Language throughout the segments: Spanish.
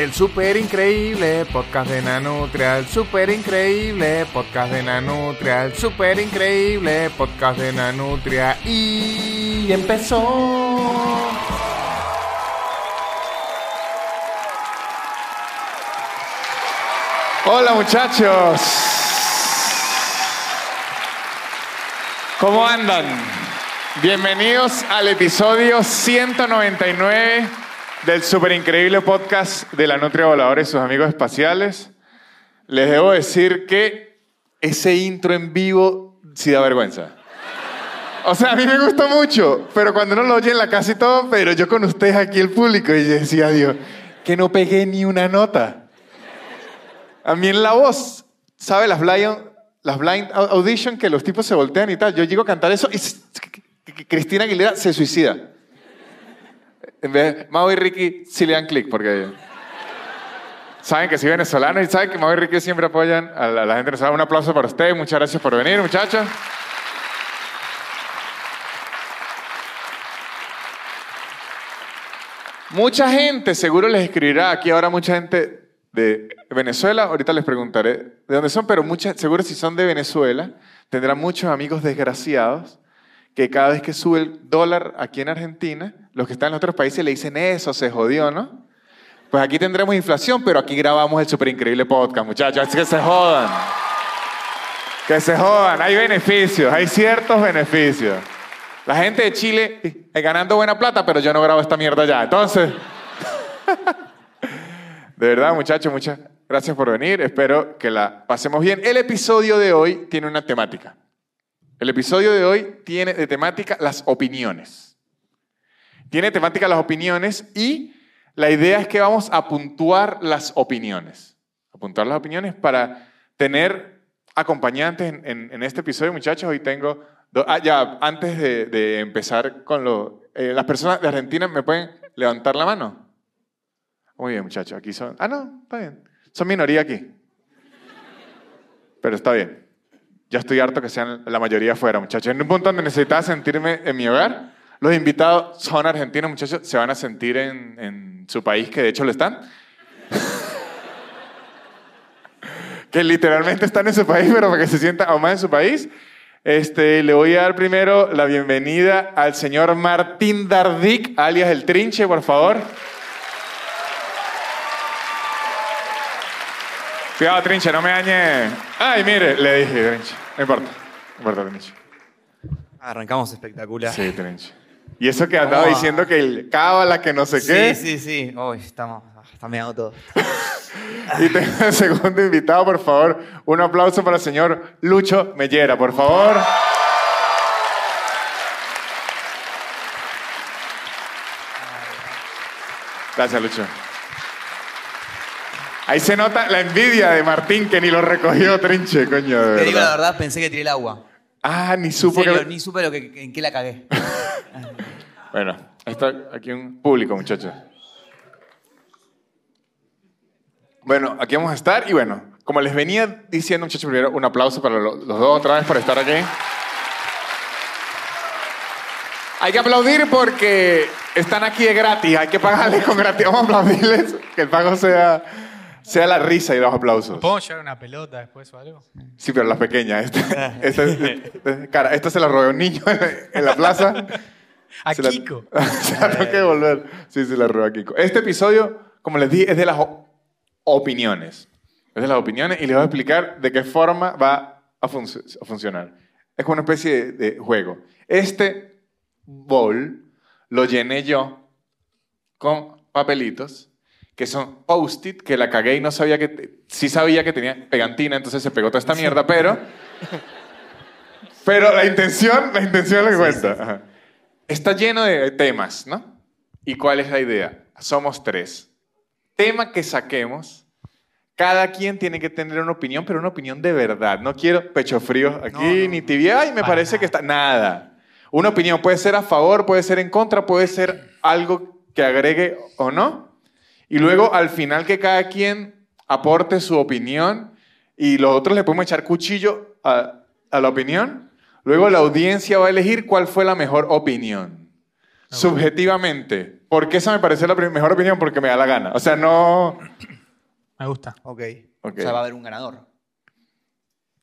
El super increíble podcast de Nanutria, el super increíble podcast de Nanutria, el super increíble podcast de Nanutria y empezó. Hola muchachos. ¿Cómo andan? Bienvenidos al episodio 199 del super increíble podcast de la Nutria Voladora y sus amigos espaciales. Les debo decir que ese intro en vivo sí da vergüenza. O sea, a mí me gustó mucho, pero cuando uno lo oye en la casa y todo, pero yo con ustedes aquí el público y yo decía, Dios, que no pegué ni una nota. A mí en la voz, ¿sabe? Las blind, las blind audition que los tipos se voltean y tal. Yo llego a cantar eso y Cristina Aguilera se suicida. En vez de Mau y Ricky sí le dan clic porque saben que soy venezolano y saben que Mau y Ricky siempre apoyan a la, gente venezolana. Un aplauso para ustedes. Muchas gracias por venir, muchachos. Mucha gente seguro les escribirá, aquí ahora mucha gente de Venezuela, ahorita les preguntaré de dónde son, pero muchas, seguro si son de Venezuela, tendrán muchos amigos desgraciados que cada vez que sube el dólar aquí en Argentina, los que están en otros países le dicen eso, se jodió, ¿no? Pues aquí tendremos inflación, pero aquí grabamos el super increíble podcast, muchachos, así que se jodan. Que se jodan, hay beneficios, hay ciertos beneficios. La gente de Chile es ganando buena plata, pero yo no grabo esta mierda ya. Entonces, de verdad, muchachos, muchas gracias por venir. Espero que la pasemos bien. El episodio de hoy tiene una temática. El episodio de hoy tiene de temática las opiniones. Tiene temática las opiniones y la idea es que vamos a puntuar las opiniones. A puntuar las opiniones para tener acompañantes en, este episodio, muchachos. Hoy tengo Ah, ya, antes de, empezar con lo... Eh, ¿Las personas de Argentina me pueden levantar la mano? Muy bien, muchachos, aquí son... Ah, no, está bien. Son minoría aquí. Pero está bien. Ya estoy harto que sean la mayoría afuera, muchachos. En un punto donde necesitaba sentirme en mi hogar, los invitados son argentinos, muchachos, se van a sentir en, en su país, que de hecho lo están. que literalmente están en su país, pero para que se sientan aún más en su país. Este, le voy a dar primero la bienvenida al señor Martín Dardic, alias El Trinche, por favor. Cuidado, Trinche, no me dañe. Ay, mire, le dije, Trinche. No importa, no importa, Trinche. Arrancamos espectacular. Sí, Trinche. Y eso que andaba diciendo que el cábala, que no sé qué. Sí, sí, sí. Uy, estamos, está meado todo. Y tengo el segundo invitado, por favor. Un aplauso para el señor Lucho Mellera, por favor. Gracias, Lucho. Ahí se nota la envidia de Martín que ni lo recogió Trinche, coño. De Te digo la verdad, pensé que tiré el agua. Ah, ni supo que... Ni supe lo que, en qué la cagué. bueno, está aquí un público, muchachos. Bueno, aquí vamos a estar y bueno, como les venía diciendo, muchachos, primero un aplauso para los, dos otra vez por estar aquí. Hay que aplaudir porque están aquí de gratis, hay que pagarles con gratis. Vamos a aplaudirles, que el pago sea, sea la risa y los aplausos. ¿Puedo llevar una pelota después o algo? Sí, pero las pequeñas. Esta, esta, cara, esta se la robé a un niño en la plaza. A Kiko. se la tengo que devolver. Sí, se la robé a Kiko. Este episodio, como les dije, es de las opiniones. Es de las opiniones y les voy a explicar de qué forma va a, funcionar. Es como una especie de, juego. Este bowl lo llené yo con papelitos que son post-it, que la cagué y no sabía que... Sí sabía que tenía pegantina, entonces se pegó toda esta mierda, pero... Pero la intención, la intención es lo que cuenta. Está lleno de temas, ¿no? ¿Y cuál es la idea? Somos tres tema que saquemos, cada quien tiene que tener una opinión, pero una opinión de verdad. No quiero pecho frío aquí, ni tibia, y me parece que está. Nada. Una opinión puede ser a favor, puede ser en contra, puede ser algo que agregue o no. Y luego, al final, que cada quien aporte su opinión y los otros le podemos echar cuchillo a, a la opinión. Luego, la audiencia va a elegir cuál fue la mejor opinión. Subjetivamente porque esa me pareció la mejor opinión porque me da la gana. O sea, no... Me gusta. Ok. Ok. O sea, va a haber un ganador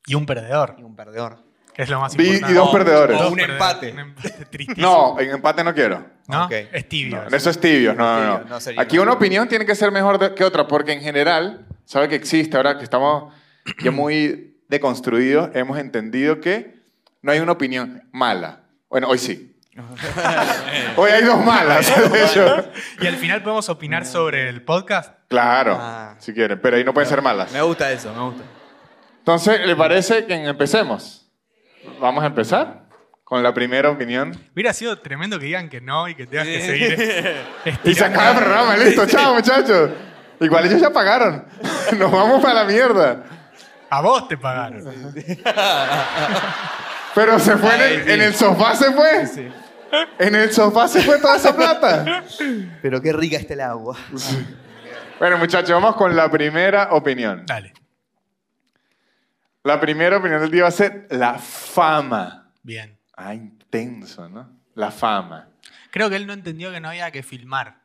Y un perdedor, y un perdedor. que es lo más importante. y dos O- perdedores. o un empate. Un empate tristísimo. No, en empate no quiero. ¿No? Ok. Es tibio. No, eso es tibio, no, no, no. no sería Aquí una opinión. tiene que ser mejor que otra, porque en general, sabe que existe, ahora que estamos ya muy deconstruidos, hemos entendido que no hay una opinión mala. Bueno, hoy sí. hoy hay dos malas, de hecho. Y al final podemos opinar sobre el podcast. Claro, Ah. si quieren, pero ahí no pueden ser malas. Me gusta eso, me gusta. Entonces, ¿le parece que empecemos? Vamos a empezar con la primera opinión. Hubiera sido tremendo que digan que no y que tengas que seguir Y se acaba el programa, listo, chao muchachos. Igual ellos ya pagaron. Nos vamos para la mierda. A vos te pagaron. Pero se fue en el, Ay, sí. en el sofá, se fue. En el sofá se fue toda esa plata. Pero qué rica está el agua. Bueno, muchachos, vamos con la primera opinión. Dale. La primera opinión del día va a ser la fama. Bien. Ah, intenso, ¿no? La fama. Creo que él no entendió que no había que filmar.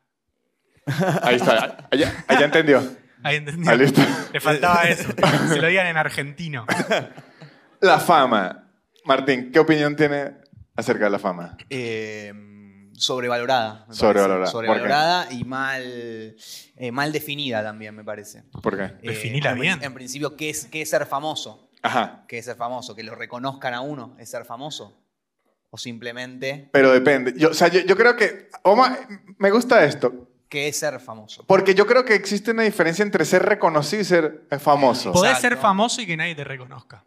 Ahí está. Allá, allá entendió. Ahí entendió. Ah, listo. Le faltaba eso. Se lo digan en argentino. La fama. Martín, ¿qué opinión tiene acerca de la fama? Eh, sobrevalorada. me Sobrevalorada. Sobrevalorada y mal, eh, mal definida también, me parece. ¿Por qué? Eh, Definila en, bien. En principio, ¿qué es, ¿qué es ser famoso? Ajá. ¿Qué es ser famoso? ¿Que lo reconozcan a uno? ¿Es ser famoso? ¿O simplemente Pero depende. Yo, o sea, yo, yo creo que. Oma, me gusta esto. qué es ser famoso? Porque yo creo que existe una diferencia entre ser reconocido y ser famoso. Podés Exacto. ser famoso y que nadie te reconozca.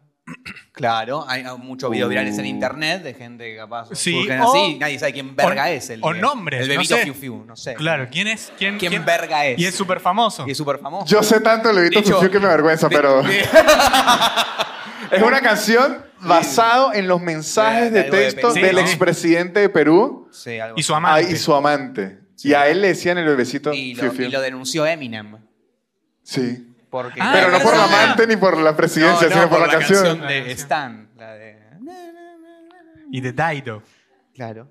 Claro, hay muchos videos virales en Uh. internet de gente que capaz Sí, surgen o- así nadie sabe quién verga o- es. El, o nombres, El no bebito sé. Fiu Fiu, no sé. Claro, ¿quién es? ¿Quién, ¿Quién verga es? Y es súper famoso. Y es súper famoso. Yo sé tanto de Levito Dicho- Fiu que me avergüenza, de- pero. de- Es una canción basado en los mensajes De- de de algo de texto Perú, del ¿no? expresidente de Perú Sí, algo Y su así. ah, amante. y su amante. Y a él le decían el bebecito Y Fiu lo, Fiu. y lo denunció Eminem. Sí. Porque Ah, Pero no por la amante ni por la presidencia, No, no, sino por, la, canción. La de canción. Stan. La de... Y de Taito. Claro.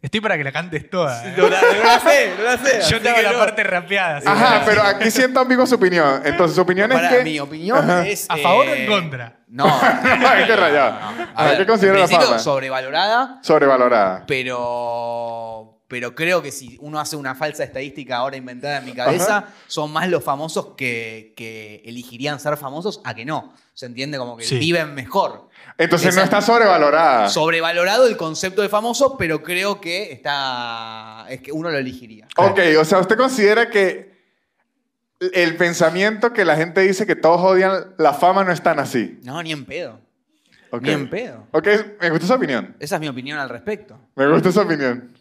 Estoy para que la cantes toda. ¿eh? No la, no la sé, no la sé. Yo tengo que la no. parte rapeada. Ajá, que- pero aquí siento ambigua su opinión. Entonces, su opinión Para es que. mi opinión es... ¿A favor o eh, en contra? No. Ay, qué rayado. A Ajá, ver, ¿Qué considera la fama? sobrevalorada, Sobrevalorada. pero, pero creo que si uno hace una falsa estadística ahora inventada en mi cabeza, son más los famosos que, que elegirían ser famosos a que no. ¿Se entiende? Como que Sí. viven mejor. Entonces Esa- no está sobrevalorada. Sobrevalorado el concepto de famoso, pero creo que está. es que uno lo elegiría. Ok, o sea, ¿usted considera que el pensamiento que la gente dice que todos odian la fama no es tan así? No, ni en pedo. Ni en pedo. Ok, me gusta esa opinión. Esa es mi opinión al respecto. Me gusta esa opinión.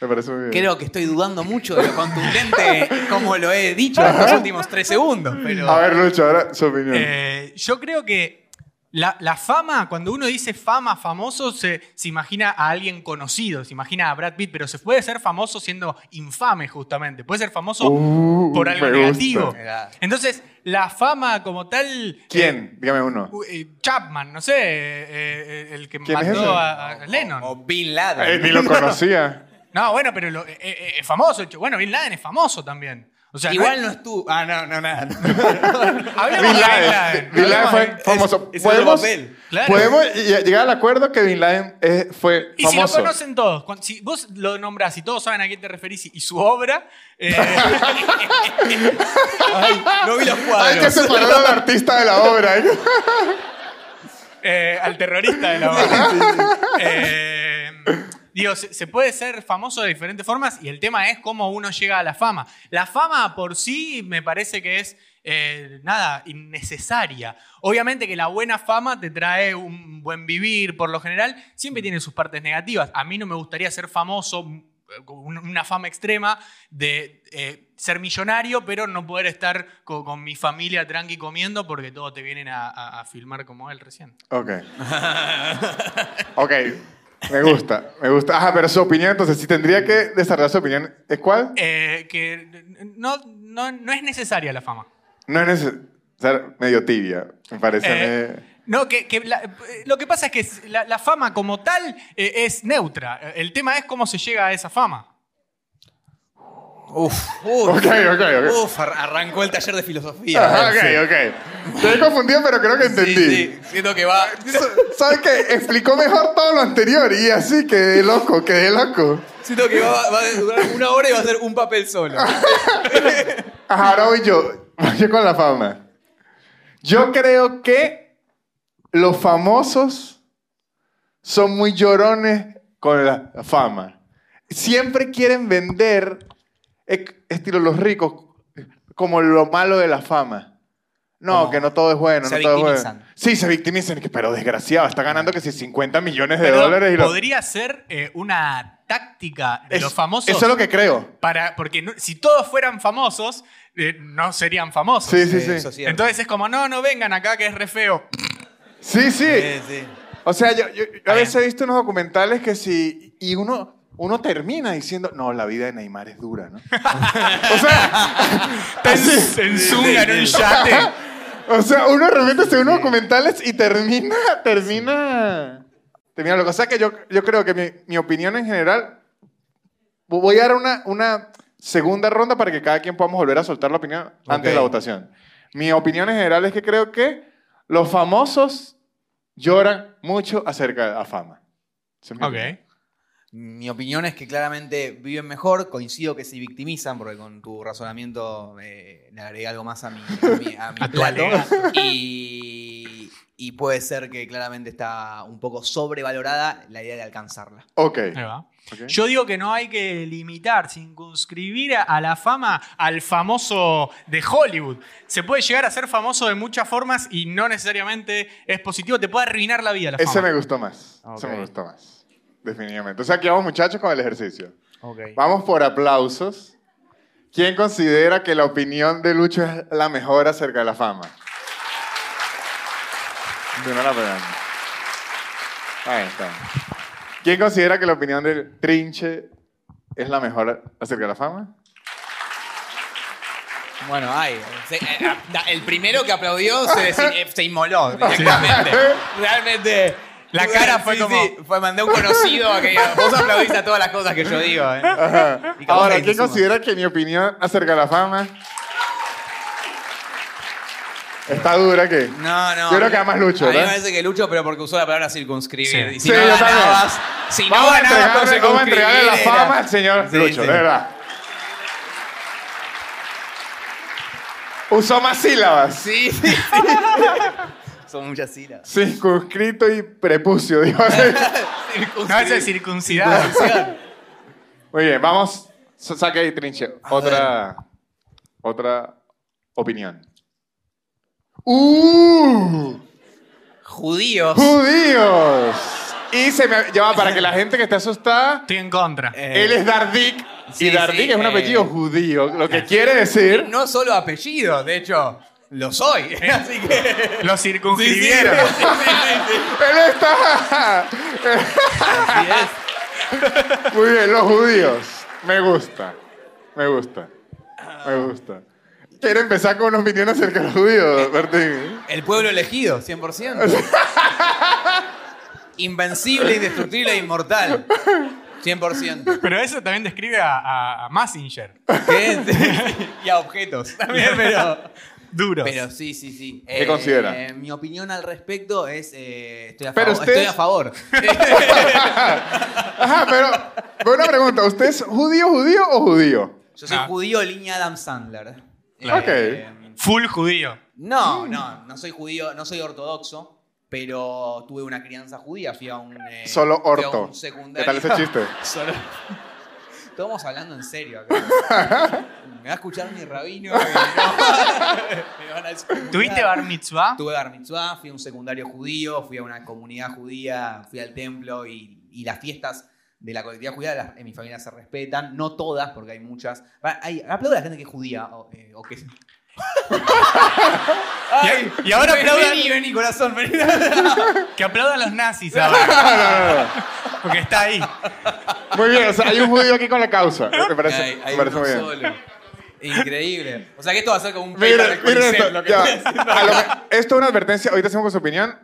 Me parece muy bien. Creo que estoy dudando mucho de lo contundente como lo he dicho en los últimos tres segundos. Pero... A ver, Lucho, ahora su opinión. Eh, yo creo que la, la fama, cuando uno dice fama, famoso, se, se imagina a alguien conocido, se imagina a Brad Pitt, pero se puede ser famoso siendo infame justamente. Puede ser famoso Uh, por algo gusta. negativo. Entonces, la fama como tal... ¿Quién? Dígame uno. eh, eh, Chapman, no sé, eh, eh, el que ¿Quién es mató a, a Lennon. O Bin Laden. Eh, ni lo conocía. No, bueno, pero lo- eh, eh, es famoso. Bueno, Bin Laden es famoso también. O sea, Igual no no estuvo. Ah, no, no, nada. no. es- hablemos Bin de Laden. Bin Laden fue famoso. es ¿Podemos, papel. Claro. podemos ll- llegar al acuerdo que Bin Laden eh, fue Y si lo famoso. conocen todos, si vos lo nombrás y todos saben a quién te referís y, y su obra, eh, Ay, no vi los Hay que cuadros. separar al artista de la obra. ¿eh? eh, al terrorista de la obra. Eh, digo, se, se puede ser famoso de diferentes formas y el tema es cómo uno llega a la fama. La fama por sí me parece que es, eh, nada, innecesaria. Obviamente que la buena fama te trae un buen vivir, por lo general, siempre tiene sus partes negativas. A mí no me gustaría ser famoso un- una fama extrema de eh, ser millonario, pero no poder estar co- con, mi familia tranqui comiendo porque todos te vienen a, a- a filmar como él recién. Ok. Ok. Me gusta, me gusta. Ajá, pero su opinión, entonces, si tendría que desarrollar su opinión, ¿es cuál? Eh, que no, no, no es necesaria la fama. No es necesario ser medio tibia, me parece. Eh, no, que, que la- eh, lo que pasa es que la, la fama como tal eh, es neutra. El tema es cómo se llega a esa fama. Uf, uf. Ok, ok, ok. Uf, ar- arrancó el taller de filosofía. Ajá, ok, ok. Estoy confundido, pero creo que entendí. Sí, sí, siento que va. ¿Sabes qué? Explicó mejor todo lo anterior y así quedé loco, quedé loco. Siento que va, va a durar una hora y va a ser un papel solo. Ajá, ahora voy yo. Voy yo con la fama. Yo creo que los famosos son muy llorones con la fama. Siempre quieren vender, estilo los ricos, como lo malo de la fama. No, Como que no todo es bueno, se no todo es bueno. victimizan. Sí, se victimizan, que, pero desgraciado, está ganando que si 50 millones de Pero dólares y lo- podría ser eh, una táctica de Es- los famosos. Eso es lo que creo. para, porque no- si todos fueran famosos, eh, no serían famosos. Sí, sí, sí. eso sí. Entonces es como, no, no vengan acá que es re feo. Sí, sí. Sí, sí. O sea, yo, yo- yo a veces he visto unos documentales que si... Y uno, uno termina diciendo, no, la vida de Neymar es dura, ¿no? o sea, en, zunga en un yate. o sea, uno de repente se ve unos documentales y termina, termina... Termina lo que o sea que yo, yo creo que mi, mi opinión en general... Voy a dar una, una segunda ronda para que cada quien podamos volver a soltar la opinión antes de la votación. Mi opinión en general es que creo que los famosos lloran mucho acerca de la fama. Ok. Mi opinión es que claramente viven mejor. Coincido que se victimizan, porque con tu razonamiento eh, le agregué algo más a mi, a mi, a mi plato. Y, y puede ser que claramente está un poco sobrevalorada la idea de alcanzarla. Ok. Ahí va. Ok. Yo digo que no hay que limitar, circunscribir a- la fama al famoso de Hollywood. Se puede llegar a ser famoso de muchas formas y no necesariamente es positivo. Te puede arruinar la vida la fama. Ese me gustó más. Ok. Ese me gustó más. Definitivamente. O sea, aquí vamos muchachos con el ejercicio. Ok. Vamos por aplausos. ¿Quién considera que la opinión de Lucho es la mejor acerca de la fama? De una la pegan. Ahí está. ¿Quién considera que la opinión del Trinche es la mejor acerca de la fama? Bueno, ay, se- eh, da- el primero que aplaudió se, eh, se inmoló directamente. Realmente. La cara fue como- fue mandé un conocido a que diga, vos aplaudiste a todas las cosas que yo digo. ¿eh? Ajá. Y capaz Ahora, que ¿quién hicimos. considera que mi opinión acerca de la fama está dura que? No, no. Yo creo que además Lucho, A mí me ¿verdad? parece que Lucho, pero porque usó la palabra circunscribir. Sí. Y si Sí, no yo también. ganabas, si no Vamos a ganabas por entregarle, vamos a entregarle la circunscribir, fama al señor Sí, Lucho, sí. de verdad. Usó más sílabas. Sí, sí, sí. Son muchas sílabas. Circunscrito y prepucio, digo así. No, ese es circuncidado. Muy bien, vamos. sa- Saque ahí, Trinche. Otra, otra opinión. ¡Uh! Judíos. ¡Judíos! Y se me lleva para que la gente que esté asustada, Estoy en contra. Eh, él es Dardik. sí, y Dardik sí, es un eh. apellido judío, lo que quiere decir. No solo apellido, de hecho, lo soy. Así que. Lo Sí, sí, circunscribieron. sí, sí, sí. Él está. Así es. Muy bien, los judíos. Me gusta. Me gusta. Me gusta. ¿Quiere empezar con una opinión acerca de los judíos, Bertín? El pueblo elegido, 100%. Invencible, indestructible e inmortal. 100%. Pero eso también describe a, a, a Massinger. ¿Qué? y a objetos también, pero. Duros. Pero sí, sí, sí. ¿Qué considera? Mi opinión al respecto es. eh, estoy, a Pero favor, usted- estoy a favor. Ajá, pero. pero una pregunta. ¿Usted es judío, judío o judío? Yo soy No. judío, línea Adam Sandler. Claro. Eh, Full judío. No, no, no soy judío, no soy ortodoxo, pero tuve una crianza judía, fui a un... eh, Solo fui a orto. un secundario. ¿Qué tal ese chiste? Solo... Estamos hablando en serio acá. Me va a escuchar mi rabino y no- a. ¿Tuviste bar mitzvah? Tuve bar mitzvah, fui a un secundario judío, fui a una comunidad judía, fui al templo y, y las fiestas de la colectividad judía las- en mi familia se respetan. No todas, porque hay muchas. Va, Hay, aplaudo a la gente que es judía o, eh, o que es... Ay, Y- y ahora vení, aplaudan- Vení, vení, corazón, vení. Que aplaudan los nazis ahora. Porque está ahí. Muy bien, o sea, hay un judío aquí con la causa. Me parece, Hay- hay me parece uno muy bien. solo. Increíble. O sea que esto va a ser como un miren Coliseo, esto. lo que ya. estoy haciendo A lo acá. que- esto es una advertencia. Ahorita hacemos con su opinión.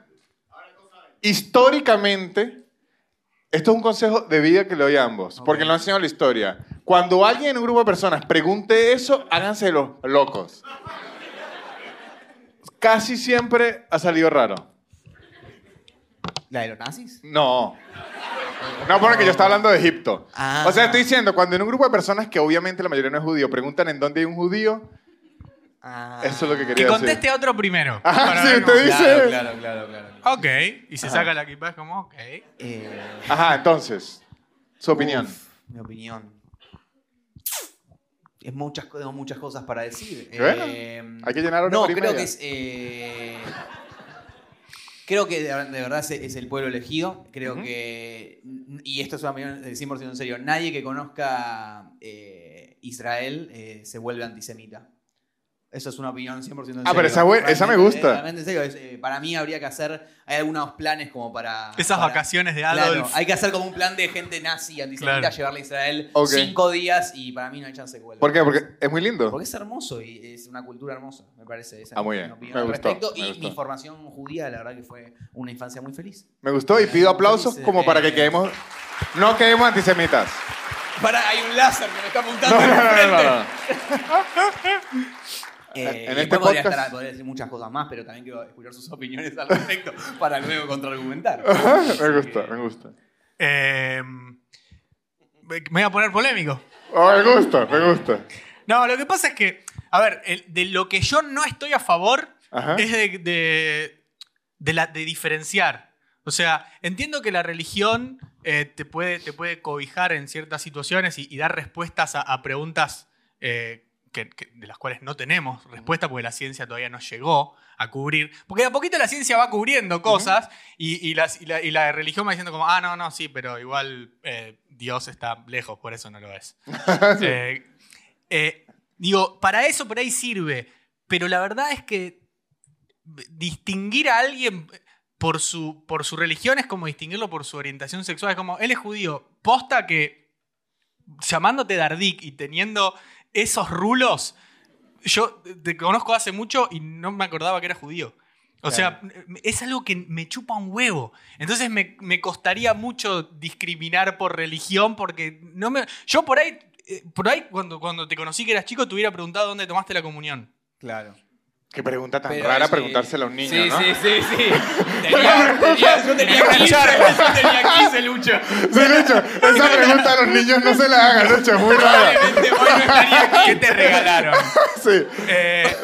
Históricamente, esto es un consejo de vida que le doy a ambos. Porque Ok. lo ha enseñado la historia. Cuando alguien en un grupo de personas pregunte eso, háganse los locos. Casi siempre ha salido raro. ¿La de los nazis? No. No, porque yo estaba hablando de Egipto. Ah. O sea, estoy diciendo, cuando en un grupo de personas que obviamente la mayoría no es judío, preguntan en dónde hay un judío, Ah. eso es lo que Que quería conteste decir. a otro primero. Ajá, para sí, cómo- dice- Claro, claro, claro, claro. Ok. Y se saca la equipa, es como, ok. Eh, Ajá, entonces, su opinión. uf, mi opinión. Es muchas, tengo muchas cosas para decir. Bueno, Eh, hay que llenar una No, creo media. que es. eh, creo que de, de verdad es, es el pueblo elegido. Creo que. Y esto es una opinión de 100% en serio. Nadie que conozca eh, Israel eh, se vuelve antisemita. Eso es una opinión 100% en serio. Ah, pero esa esa me gusta. realmente en serio. es, eh, para mí habría que hacer. Hay algunos planes como para. Esas para- vacaciones de Claro, Adolf. hay que hacer como un plan de gente nazi, antisemita, Claro. llevarle a Israel cinco días y para mí no hay chance que vuelva. ¿Por qué? Porque es muy lindo. Porque es hermoso y es una cultura hermosa, me parece. Esa Ah, muy bien. Me al gustó, respecto. me y gustó. mi formación judía, la verdad que fue una infancia muy feliz. Me gustó y pido aplausos como para que eh. quedemos... No quedemos antisemitas. Para, hay un láser que me está No, apuntando. no, en no, no, frente. no. Eh, En y este podría, podcast- estar- podría decir muchas cosas más, pero también quiero escuchar sus opiniones al respecto para luego contraargumentar. Me gusta, me gusta. Eh, me voy a poner polémico. Oh, me gusta, me gusta. No, lo que pasa es que, a ver, de lo que yo no estoy a favor Ajá. es de, de, de la, de diferenciar. O sea, entiendo que la religión eh, te, puede, te puede cobijar en ciertas situaciones y, y dar respuestas a, a preguntas eh, que- que- de las cuales no tenemos respuesta porque la ciencia todavía no llegó a cubrir. Porque de a poquito la ciencia va cubriendo cosas y, y las- y la, y la religión va diciendo como, ah, no, no, sí, pero igual eh, Dios está lejos, por eso no lo es. Eh, eh, digo, para eso por ahí sirve, pero la verdad es que distinguir a alguien por su, por su religión es como distinguirlo por su orientación sexual. Es como, él es judío. Posta que llamándote Dardik y teniendo esos rulos, yo te conozco hace mucho y no me acordaba que era judío. O sea, es algo que me chupa un huevo. Entonces me, me costaría mucho discriminar por religión porque no me... Yo por ahí, eh, por ahí cuando, cuando te conocí que eras chico, te hubiera preguntado dónde tomaste la comunión. Claro. Qué pregunta tan Pero rara sí. preguntársela a un niño, sí, ¿no? Sí, sí, sí. Tenía, tenía- yo tenía 15, yo tenía 15, Lucho. Sí, Lucho, esa pregunta a los niños no se la hagan, Lucho, es muy rara. Probablemente hoy no estaría aquí. ¿Qué te regalaron? Sí. Eh,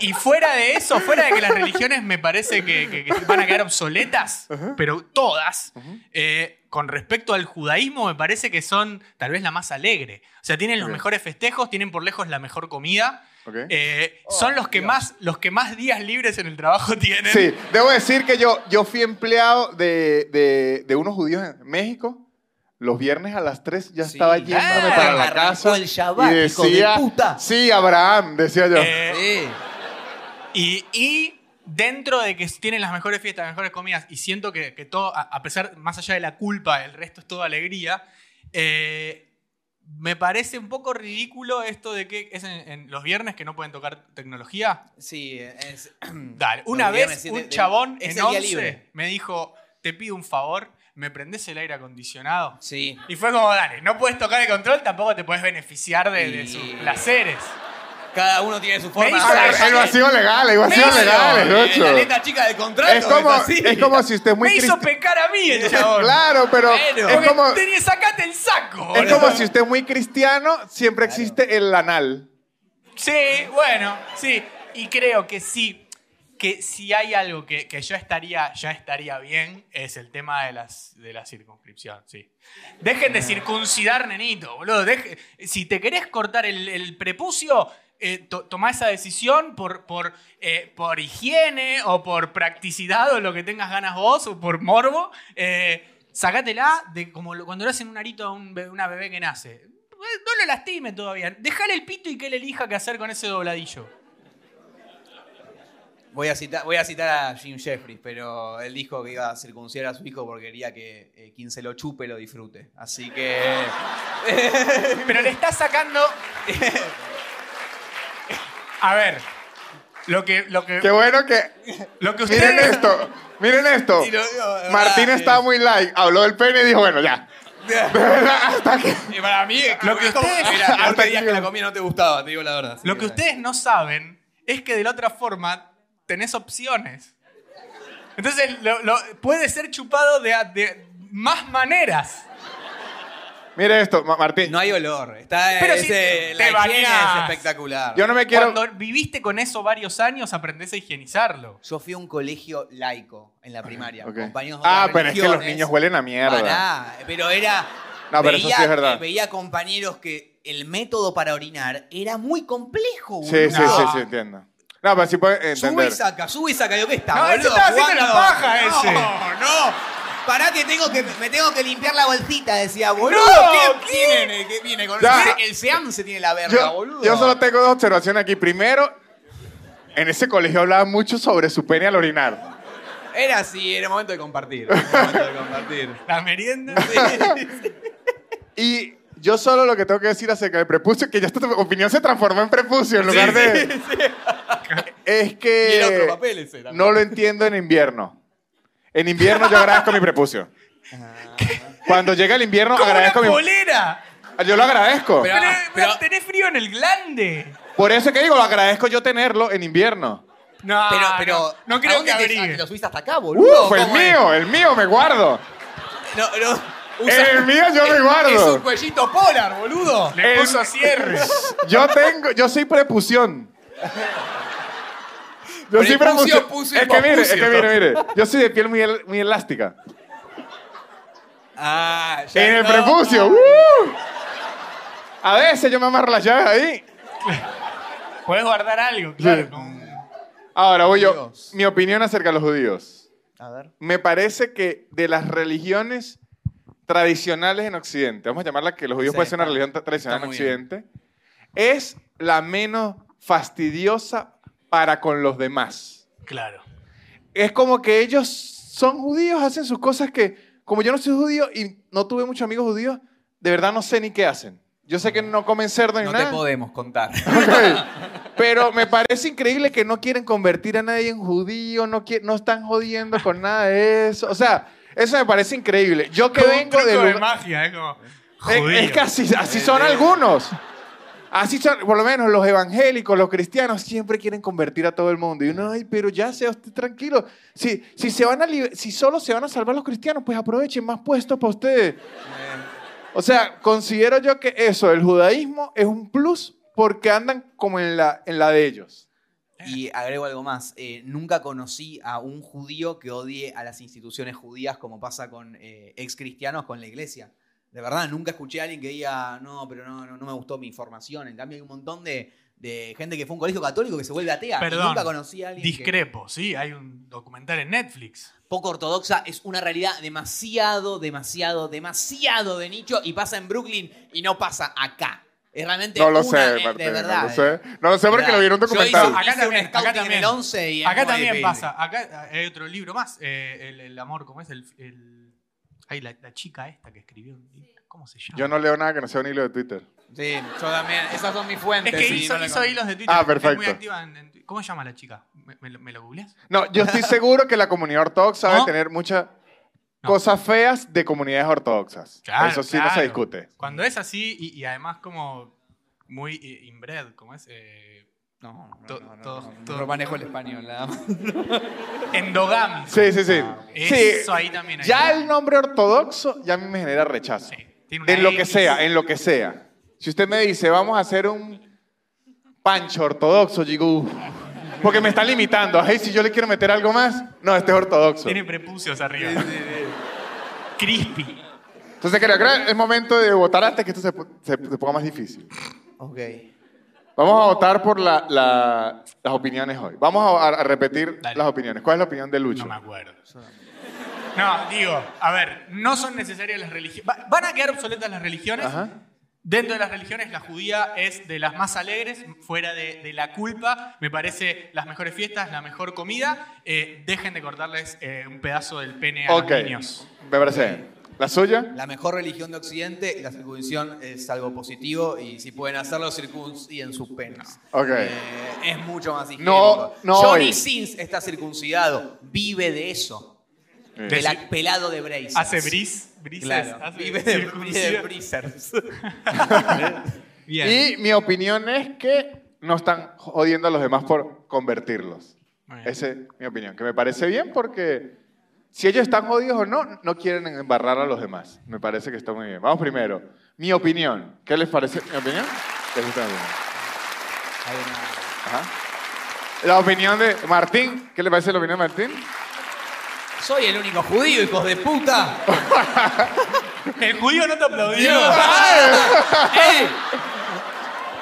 y fuera de eso, fuera de que las religiones me parece que, que- que van a quedar obsoletas, pero todas, eh, con respecto al judaísmo me parece que son tal vez la más alegre. O sea, tienen los mejores festejos, tienen por lejos la mejor comida, Eh, Oh, son los que, Dios. más, los que más días libres en el trabajo tienen. Sí, debo decir que yo, yo fui empleado de, de, de unos judíos en México. Los viernes a las 3 ya Sí. estaba yéndome Ah, para la casa. el Shabbat, y hijo de decía, puta. sí, Abraham, decía yo. Eh, Sí. Y, y dentro de que tienen las mejores fiestas, las mejores comidas, y siento que, que todo, a, a pesar, más allá de la culpa, el resto es toda alegría, eh, me parece un poco ridículo esto de que es en, en los viernes que no pueden tocar tecnología. Sí, es. Dale, una vez un de- de- chabón es en el día 11 libre. me dijo, te pido un favor, ¿me prendés el aire acondicionado? Sí. Y fue como, dale, no puedes tocar el control, tampoco te puedes beneficiar de, de sus placeres. Cada uno tiene su forma. hizo Ah, el- vacío legal, el vacío Claro, legal, eh, Lucho. La letra chica del contrato. Es como, es como si usted es muy me hizo pecar a mí el chabón. Claro, pero Bueno. es como, tenía, sacate el saco. es como si usted es muy cristiano, siempre existe el anal. Sí, bueno, sí. Y creo que sí. Que si hay algo que, que ya, estaría, ya estaría bien, es el tema de, las, de la circunscripción, sí. Dejen de circuncidar, nenito, boludo. Deje- si te querés cortar el, el prepucio, eh, to- esa decisión por, por, eh, por higiene o por practicidad o lo que tengas ganas vos o por morbo. Eh, sacátela de como cuando le hacen un arito a un una bebé que nace. No lo lastime todavía. Dejale el pito y que él elija qué hacer con ese dobladillo. Voy a, citar, voy a citar a Jim Jeffries, pero él dijo que iba a circuncidar a su hijo porque quería que eh, quien se lo chupe lo disfrute. Así que. Pero le está sacando. A ver. Lo que, lo que, Qué bueno que. lo que Miren ustedes. esto, miren esto. Lo digo, de Martín verdad, estaba es- muy like, habló del pene y dijo, bueno, ya. Y para mí, Lo que ustedes- Mira, Hasta hasta que- que la comida no te gustaba, te digo la verdad. Lo que ustedes no saben es que de la otra forma tenés opciones. Entonces lo- lo- puede ser chupado de, de más maneras. Mire esto, Ma- Martín. No hay olor. Está Pero ese, si te la higiene bañás. es espectacular. Yo no me quiero. Cuando viviste con eso varios años, aprendés a higienizarlo. Yo fui a un colegio laico en la primaria. Ok. Compañeros de Ah, otras pero es que los religiones. niños huelen a mierda. Pará, pero era. No, pero eso sí es verdad. Veía compañeros que el método para orinar era muy complejo, boludo. Sí, sí, No. sí, sí, entiendo. No, pero sí puedo Sube entender. y saca, sube y saca. Yo, ¿qué está, No, boludo? ese estaba haciendo la Jugando. paja, ese. No, no. Pará que, tengo que me tengo que limpiar la bolsita, decía, boludo. No, ¿Qué tiene? ¿Qué viene con Ya. El SEAM se tiene la verga, Yo, boludo. yo solo tengo dos observaciones aquí. Primero, en ese colegio hablaban mucho sobre su pene al orinar. Era así, era momento de compartir. Era momento de compartir. La merienda. Y yo solo lo que tengo que decir acerca del prepucio, que ya esta opinión se transformó en prepucio en lugar de. Es Y el otro que papel ese no lo entiendo en invierno. En invierno yo agradezco mi prepucio. Cuando llega el invierno ¡Como una agradezco mi. polera! Yo lo agradezco. Pero- Pero, pero- tenés frío en el glande. Por eso que digo, lo agradezco yo tenerlo en invierno. No, Pero, pero. no, no ¿a creo dónde que te- abrigue. ah, ¿Lo subiste hasta acá, boludo? ¡Uh! Fue el ¿Cómo es? mío, el mío me guardo. No, no. El mío yo me Es un guardo. cuellito polar, boludo. Le El- puso cierres. Yo tengo, yo soy prepución. Yo soy Prepucio, prepución. pucio, Es que mire, es que mire, mire. Yo soy de piel muy, el- muy elástica. Ah, ya En el no. prepucio. ¡uh! A veces yo me amarro las llaves ahí. Podés guardar algo, claro. Sí. con- Ahora voy yo. Mi opinión acerca de los judíos. A ver. Me parece que de las religiones tradicionales en Occidente, vamos a llamarla que los judíos Sí, pueden ser una religión tra- tradicional en muy bien. Occidente, es la menos fastidiosa para con los demás. Claro. Es como que ellos son judíos, hacen sus cosas que, como yo no soy judío y no tuve muchos amigos judíos, de verdad no sé ni qué hacen. Yo sé que no comen cerdo ni No te nada. podemos contar. Ok. Pero me parece increíble que no quieren convertir a nadie en judío, no, no están jodiendo con nada de eso. O sea, eso me parece increíble. Yo que Como un vengo truco de... de lugar- magia, es como. Es, es que así, así son algunos. Así son, por lo menos los evangélicos, los cristianos, siempre quieren convertir a todo el mundo. Y uno, ay, pero ya sea usted tranquilo. Si, si, se van a si solo se van a salvar los cristianos, pues aprovechen más puestos para ustedes. O sea, considero yo que eso, el judaísmo, es un plus porque andan como en la, en la de ellos. Y agrego algo más. eh, nunca conocí a un judío que odie a las instituciones judías como pasa con eh, ex cristianos con la iglesia. De verdad, nunca escuché a alguien que diga, no, pero no, no, no me gustó mi formación. En cambio, hay un montón de, de gente que fue a un colegio católico que se vuelve atea. Y Perdón. nunca conocí a alguien que- Discrepo, sí. Hay un documental en Netflix. poco ortodoxa es una realidad demasiado, demasiado, demasiado de nicho y pasa en Brooklyn y no pasa acá. Es realmente No lo una, sé, eh, Martín, de verdad. no lo sé. No lo sé porque Verdad. lo vi en un Yo documental. hice- Acá hice también, un acá también. en el 11 y es Acá muy también difícil. pasa. Acá hay otro libro más. eh, el, el amor, ¿cómo es? El, el- ay, la, la chica esta que escribió. ¿Cómo se llama? Yo no leo nada que no sea un hilo de Twitter. Sí, yo también. Esas son mis fuentes. Es que sí, hizo, no hilos de Twitter. Ah, es muy perfecto. activa en- en- ¿Cómo se llama la chica? ¿Me, me lo- me lo googleás? No, yo estoy seguro que la comunidad ortodoxa ¿No? debe tener muchas No. cosas feas de comunidades ortodoxas. Claro, Eso sí no claro. se discute. Cuando es así y, y además como muy eh, inbred, ¿cómo es? Eh, No, no, To- no, no, todo- no, no, todo- no manejo el español, nada más. endogámico. Sí, sí, sí. Eso sí. ahí también hay. Ya el nombre ortodoxo ya a mí me genera rechazo. Sí, tiene una En lo que X. sea, en lo que sea. Si usted me dice, vamos a hacer un pancho ortodoxo, yo digo, "Uf", porque me está limitando. Ay, si yo le quiero meter algo más, no, este es ortodoxo. Tiene prepucios arriba. Crispy. Entonces creo que es momento de votar antes que esto se, se- se ponga más difícil. Ok. Vamos a votar por la- la- las opiniones hoy. Vamos a, a repetir Dale. las opiniones. ¿Cuál es la opinión de Lucho? No me acuerdo. No, digo, a ver, no son necesarias las religiones. Van a quedar obsoletas las religiones. Ajá. Dentro de las religiones, la judía es de las más alegres, fuera de, de la culpa. Me parece las mejores fiestas, la mejor comida. Eh, dejen de cortarles eh, un pedazo del pene a los niños. me parece bien. ¿La suya? La mejor religión de Occidente, la circuncisión es algo positivo y si pueden hacerlo, circunciden sus penes. Ok. Eh, es mucho más higiénico. No, no Johnny hoy. Sins está circuncidado, vive de eso. Pela- pelado de Brazers. Hace bris, brises, Claro. hace Vive de, vive de. Brazers. Bien. Y mi opinión es que no están jodiendo a los demás por convertirlos. Esa es mi opinión, que me parece bien porque si ellos están jodidos o no, no quieren embarrar a los demás. Me parece que está muy bien. Vamos primero. Mi opinión. ¿Qué les parece mi opinión? Una- Ajá. La opinión de Martín. ¿Qué le parece la opinión de Martín? Soy el único judío, hijos de puta. El judío no te aplaudió. ¡Ey!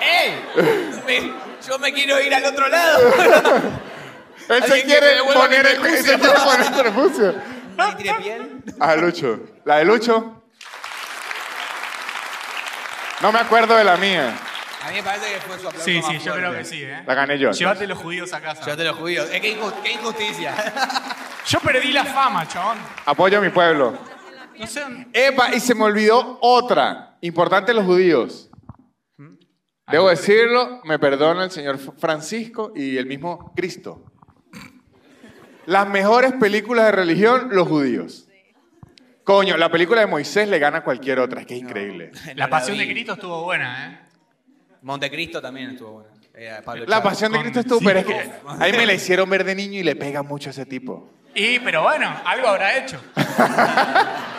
¡Ey! Me- yo me quiero ir al otro lado. Él se quiere poner el se prepucio. quiere poner el prepucio. ¿Nadie tiene piel? Ah, Lucho. ¿La de Lucho? No me acuerdo de la mía. A mí me parece que fue su aplauso Sí, más sí, yo fuerte. creo que sí, ¿eh? La gané yo. Llévate los judíos a casa. Yo te los judíos. Qué injusticia. Yo perdí la fama, chabón. Apoyo a mi pueblo. No sé. Epa, y se me olvidó otra. Importante los judíos. Debo decirlo, me perdona el señor Francisco y el mismo Cristo. Las mejores películas de religión, los judíos. Coño, la película de Moisés le gana a cualquier otra, es que es increíble. La pasión de Cristo estuvo buena, ¿eh? Montecristo también estuvo. Era Pablo La Chávez. pasión de con- Cristo estuvo, pero es que ahí me la hicieron ver de niño y le pega mucho a ese tipo. Y, pero bueno, algo habrá hecho.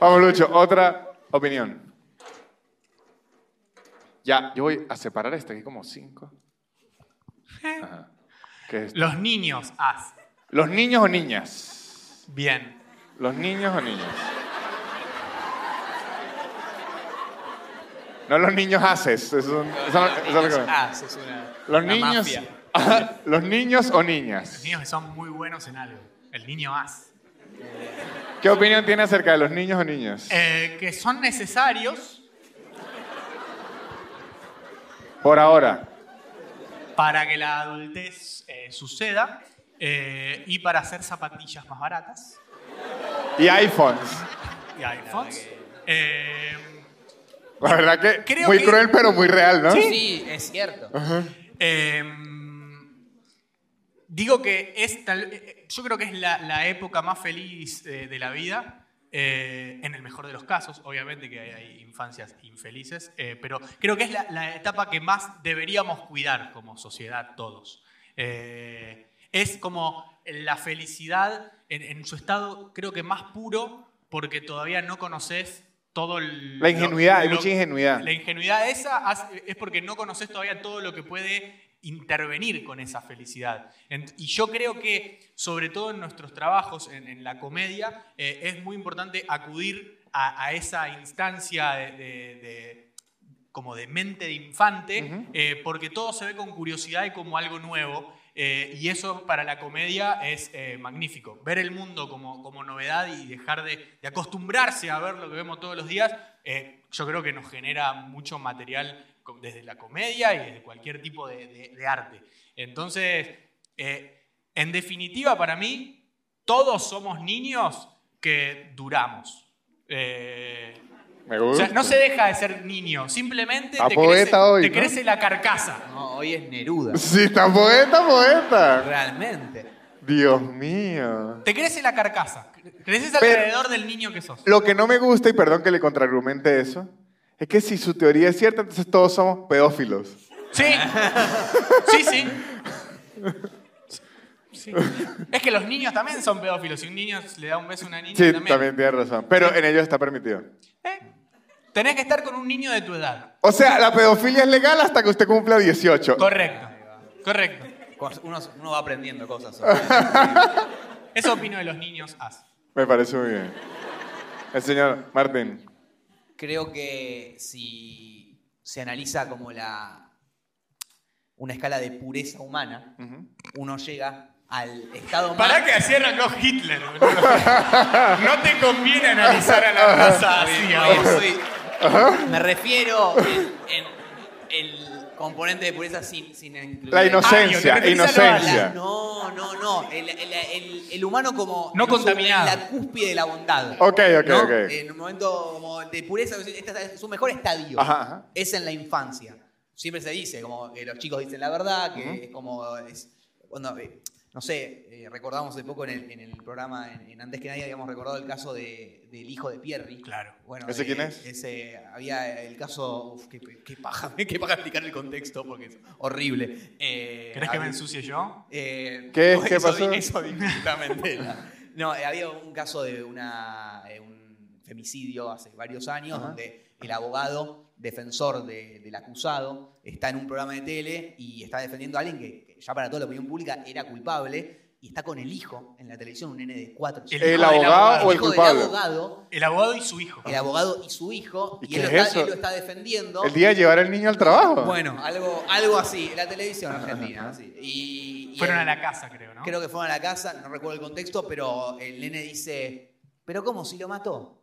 Vamos, Lucho, otra opinión. Ya, yo voy a separar este, aquí hay como cinco. Ajá. Los niños, haz. ¿Los niños o niñas? Bien. ¿Los niños o niñas? No los niños haces. Eso, eso- eso es lo que- sí, es una, Los una niños. mafia. ¿Los niños o Los niñas? niños que son muy buenos en algo. El niño haz. ¿Qué opinión tiene acerca de los niños o niñas? Eh, que son necesarios Por ahora. Para que la adultez eh, suceda eh, y para hacer zapatillas más baratas Y iPhones. y iPhones. Eh, La verdad que Creo muy que- cruel, pero muy real, ¿no? Sí, es cierto. Eh, digo que es tal- eh, yo creo que es la, la época más feliz eh, de la vida, eh, en el mejor de los casos, obviamente que hay, hay infancias infelices, eh, pero creo que es la, la etapa que más deberíamos cuidar como sociedad todos. Eh, es como la felicidad en, en su estado, creo que más puro, porque todavía no conoces todo el... La ingenuidad, hay mucha ingenuidad. La ingenuidad esa es porque no conoces todavía todo lo que puede intervenir con esa felicidad. Y yo creo que, sobre todo en nuestros trabajos, en, en la comedia, eh, es muy importante acudir a, a esa instancia de, de- de- como de mente de infante, Ujú. eh, porque todo se ve con curiosidad y como algo nuevo. eh, y eso para la comedia es eh, magnífico. Ver el mundo como, como novedad y dejar de, de acostumbrarse a ver lo que vemos todos los días, eh, yo creo que nos genera mucho material desde la comedia y desde cualquier tipo de, de- de arte. Entonces, eh, en definitiva, para mí, todos somos niños que duramos. Eh, Me o gusta. sea, no se deja de ser niño, simplemente te, poeta crece, hoy, te ¿no? crece la carcasa. No, hoy es Neruda. Sí, está poeta, poeta. Realmente. Dios mío. Te crece la carcasa. Creces Pero- alrededor del niño que sos. Lo que no me gusta, y perdón que le contraargumente eso, es que si su teoría es cierta, entonces todos somos pedófilos. Sí. Sí, sí. Sí. Es que los niños también son pedófilos. Si un niño le da un beso a una niña, Sí, también. también tiene razón. Pero en ellos está permitido. ¿Eh? Tenés que estar con un niño de tu edad. O sea, la pedofilia es legal hasta que usted cumpla 18. Correcto. Correcto. Uno, uno va aprendiendo cosas. Eso opino de los niños. Haz. Me parece muy bien. El señor Martín. Creo que si se analiza como la una escala de pureza humana, uno llega al estado más... Para que así arrancó Hitler. No te conviene analizar a la raza así. Soy- Me refiero en, en el componente de pureza sin, sin incluir... La inocencia, Ah, inocencia. La- no, no, no. El, el- el- el humano como... No contaminado. la cúspide de la bondad. Ok, ok, ¿no? ok. En un momento como de pureza, este es su mejor estadio. Ajá, ajá. Es en la infancia. Siempre se dice, como que los chicos dicen la verdad, que es como... es- cuando, eh, no sé, eh, recordamos hace poco en el, en el programa, en, en Antes que Nadie, habíamos recordado el caso de- del hijo de Pierri. Claro. Bueno, ¿Ese eh, quién es? Ese, había el caso. Uf, qué, qué paja, qué paja explicar el contexto porque es horrible. Eh, ¿Querés que me ensucie yo? eh, ¿Qué? no, ¿Qué eso pasó? Eso directamente. no, eh, había un caso de una, eh, un femicidio hace varios años donde el abogado defensor de- del acusado está en un programa de tele y está defendiendo a alguien que ya para toda la opinión pública era culpable y está con el hijo en la televisión, un nene de 4 El ¿El hijo del abogado o el culpable? abogado, El abogado y su hijo. el abogado y su hijo, ¿Y y, él, es lo está, eso? él lo está defendiendo. El día de llevar al niño al trabajo. Bueno, algo, algo así, en la televisión argentina. así. Y, y Fueron el- a la casa, creo, ¿no? Creo que fueron a la casa, no recuerdo el contexto, pero el nene dice, ¿pero cómo si lo mató?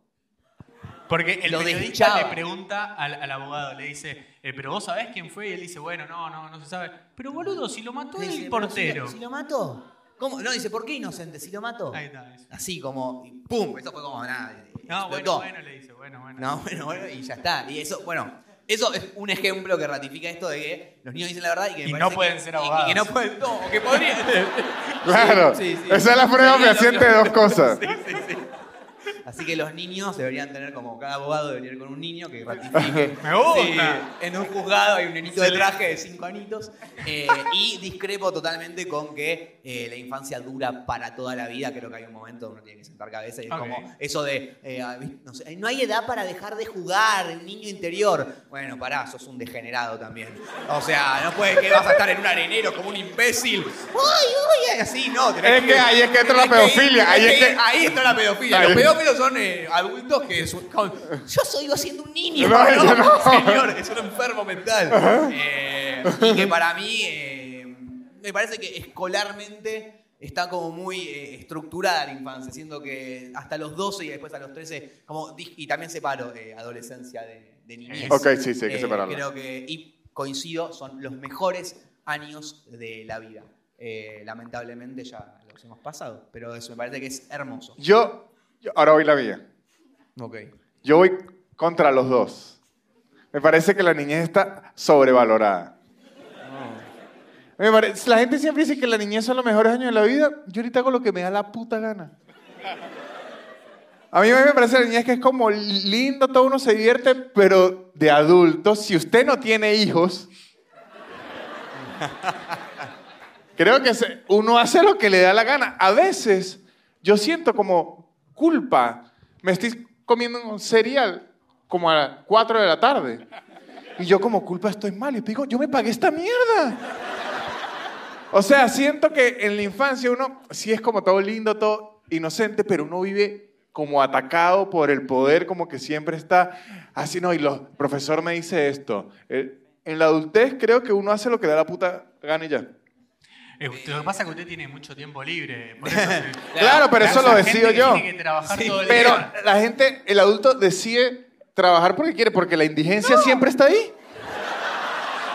Porque el Lo periodista le pregunta al, al abogado, le dice, eh, ¿pero vos sabés quién fue? Y él dice, bueno, no, no, no se sabe. Pero boludo, si lo mató Dice, el "¿Pero portero. Si lo, si lo mató? ¿Cómo? No, dice, ¿por qué inocente? Si lo mató. Ahí está, eso. Así como, y ¡pum! Eso fue como nada. No, bueno, explotó. bueno, le dice, bueno, bueno. No, bueno, bueno, y ya está. Y eso, bueno, eso es un ejemplo que ratifica esto de que los niños dicen la verdad y que Y no pueden que- ser y- Y, abogados. que no pueden, no, que podrían. Claro. Sí, sí, sí. Esa es la prueba fehaciente de dos cosas. Sí, sí, sí. Así que los niños deberían tener, como cada abogado debería ir con un niño que ratifique. Me gusta. Sí, en un juzgado hay un nenito de traje de 5 anitos. eh, y discrepo totalmente con que eh, la infancia dura para toda la vida. Creo que hay un momento donde uno tiene que sentar cabeza y es como eso de, eh, no, sé, no hay edad para dejar de jugar, el niño interior. Bueno, pará, sos un degenerado también. O sea, no puedes que vas a estar en un arenero como un imbécil. ¡Uy, uy! Así, no. tenés Es que ahí es que entra la tenés que ir, pedofilia, ahí es que ahí está la pedofilia. Los pedófilos son eh, adultos que son- con- yo soy siendo un niño, No, no, yo no. señor, es un enfermo mental. Eh, y que para mí eh, me parece que escolarmente está como muy eh, estructurada la infancia, siendo que hasta los 12 y después a los 13, como, di- y también separo eh, adolescencia de, de niñez. Ok, sí, sí, hay que Eh. Creo que, y coincido, son los mejores años de la vida. Eh, lamentablemente ya los hemos pasado, pero eso me parece que es hermoso. Yo, yo- ahora voy la mía. Ok. Yo voy contra los dos. Me parece que la niñez está sobrevalorada. Me parece- la gente siempre dice que la niñez son los mejores años de la vida. Yo ahorita hago lo que me da la puta gana. A mí me parece la niñez que es como lindo, todo uno se divierte, pero de adultos, si usted no tiene hijos, creo que uno hace lo que le da la gana. A veces yo siento como culpa. Me estoy comiendo un cereal como a las 4 de la tarde. Y yo como culpa estoy mal. Y digo, yo me pagué esta mierda. O sea, siento que en la infancia uno sí es como todo lindo, todo inocente, pero uno vive como atacado por el poder, como que siempre está así, no, y el profesor me dice esto. Eh, En la adultez creo que uno hace lo que da la puta gana y ya. Eh, lo que pasa es que usted tiene mucho tiempo libre. Por eso se- Claro, pero eso Esa lo gente decido que yo. Tiene que trabajar todo el Pero día. la gente, el adulto decide trabajar porque quiere, porque la indigencia siempre está ahí.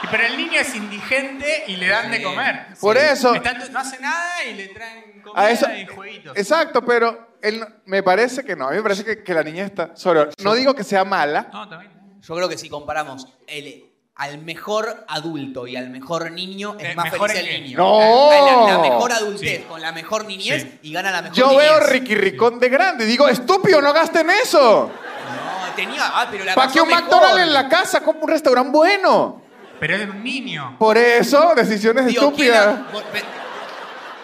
Y- Pero el niño es indigente y le dan de comer. Por eso, Está en tu- no hace nada y le traen comida a eso, y jueguitos. exacto, pero él, no- me parece que no. A mí me parece que, que la niña está sobre. No digo que sea mala. No, también. Yo creo que si comparamos el, al mejor adulto y al mejor niño, es Eh, más mejor feliz el niño. ¡No! La, la mejor adultez Sí. con la mejor niñez Sí. y gana la mejor Yo niñez. veo Ricky Ricón de grande digo, estúpido, no gasten eso. No, tenía. Ah, pero la ¿Para qué un mejor. McDonald's en la casa? Compra un restaurante bueno. Pero es un niño. Por eso, decisiones Digo, ¿quién estúpidas.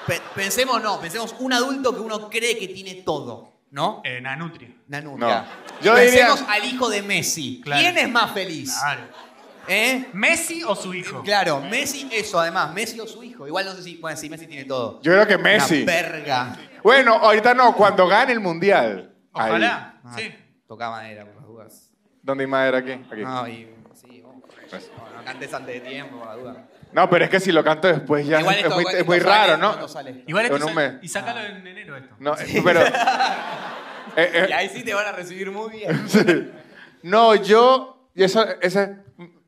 pe- pensemos, no, pensemos un adulto que uno cree que tiene todo, ¿no? Eh, Nanutria. Nanutra. No. Yo pensemos diría- al hijo de Messi. Claro. ¿Quién es más feliz? Claro. ¿Eh? ¿Messi o su hijo? Claro, Messi, eso además, Messi o su hijo. Igual no sé si, bueno, sí, Messi tiene todo. Yo creo que Messi. Una verga. Bueno, ahorita no, cuando gane el mundial. Ojalá. Ah, Sí. Toca madera, por las dudas. ¿Dónde hay madera aquí? Aquí. No, y sí, vamos con eso. No, no cantes antes de tiempo, por las dudas. No, pero es que si lo canto después ya Igual es, esto- muy, esto es muy sale, raro, ¿no? ¿cuándo sale? Igual esto En un sal- mes. Y sácalo en enero esto. No, eh, pero. eh, eh, Y ahí sí te van a recibir muy bien. sí. No, yo. y Esa, esa es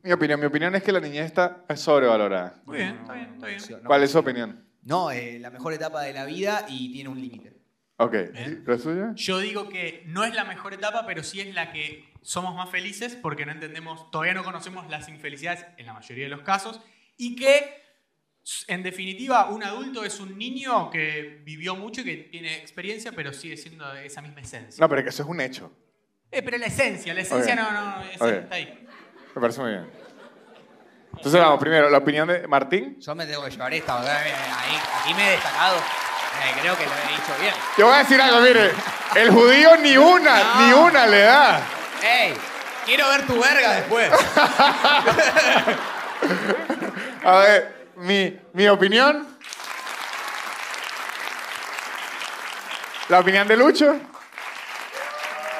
mi opinión. Mi opinión es que la niñez está sobrevalorada. Muy bien, está bien, está bien. No, ¿Cuál es su opinión? No, eh, la mejor etapa de la vida y tiene un límite. Ok. Bien. ¿La suya? Yo digo que no es la mejor etapa, pero sí es la que somos más felices porque no entendemos, todavía no conocemos las infelicidades en la mayoría de los casos y que En definitiva, un adulto es un niño que vivió mucho y que tiene experiencia, pero sigue siendo esa misma esencia. No, pero que eso es un hecho. Eh, pero la esencia, la esencia Ok. no, no, esa Ok. está ahí. Me parece muy bien. Entonces vamos, primero, la opinión de Martín. Yo me tengo que llevar esta, ahí, aquí me he destacado. Eh, creo que lo he dicho bien. Yo voy a decir algo, mire. El judío ni una, No. ni una le da. ¡Ey! Quiero ver tu verga después. A ver, mi, mi opinión. La opinión de Lucho.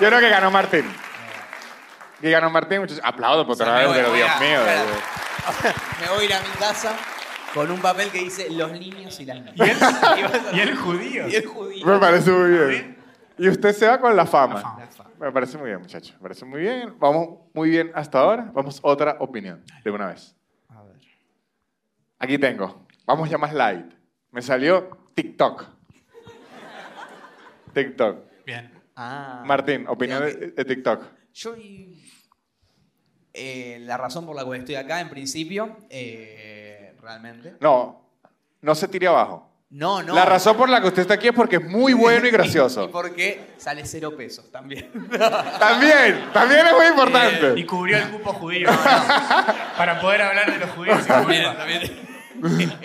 Yo creo que ganó Martín. Que ganó Martín, muchachos. Aplaudo por otra me vez, voy, pero Dios a- mío. me voy a ir a mi casa con un papel que dice los niños y las niñas. ¿Y el, Y y judío? y el judío. Me parece muy bien. Y usted se va con la fama. La fama. La fama. Me parece muy bien, muchachos. Me parece muy bien. Vamos muy bien hasta ahora. Vamos otra opinión de una vez. A ver. Aquí tengo. Vamos ya más light. Me salió TikTok. TikTok. Bien. Ah. Martín, opinión de TikTok. Yo y- eh, la razón por la cual estoy acá, en principio, eh, realmente. No, no se tire abajo. No, no. La razón por la que usted está aquí es porque es muy bueno y Y gracioso. porque sale cero pesos también. También, también es muy importante. Y cubrió el cupo judío para poder hablar de los judíos. También, también.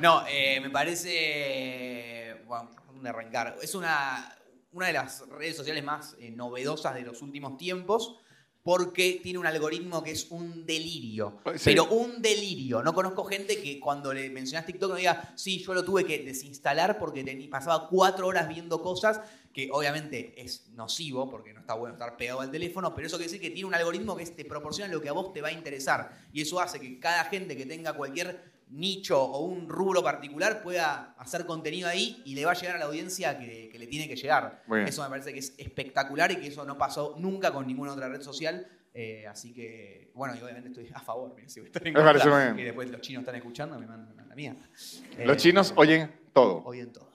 no, eh, me parece. Bueno, un arrancar. Es una, una de las redes sociales más eh, novedosas de los últimos tiempos. Porque tiene un algoritmo que es un delirio. Sí. Pero un delirio. No conozco gente que cuando le mencionas TikTok no diga, sí, yo lo tuve que desinstalar porque tení- pasaba cuatro horas viendo cosas que obviamente es nocivo porque no está bueno estar pegado al teléfono, pero eso quiere decir que tiene un algoritmo que te proporciona lo que a vos te va a interesar. Y eso hace que cada gente que tenga cualquier nicho o un rubro particular pueda hacer contenido ahí y le va a llegar a la audiencia que, que le tiene que llegar. Eso me parece que es espectacular y que eso no pasó nunca con ninguna otra red social. Eh, así que, bueno, y obviamente estoy a favor. mira, si voy a estar en Me parece contra, muy bien. Y después los chinos están escuchando, me mandan a la mía. Los Eh, chinos oyen todo. Oyen todo.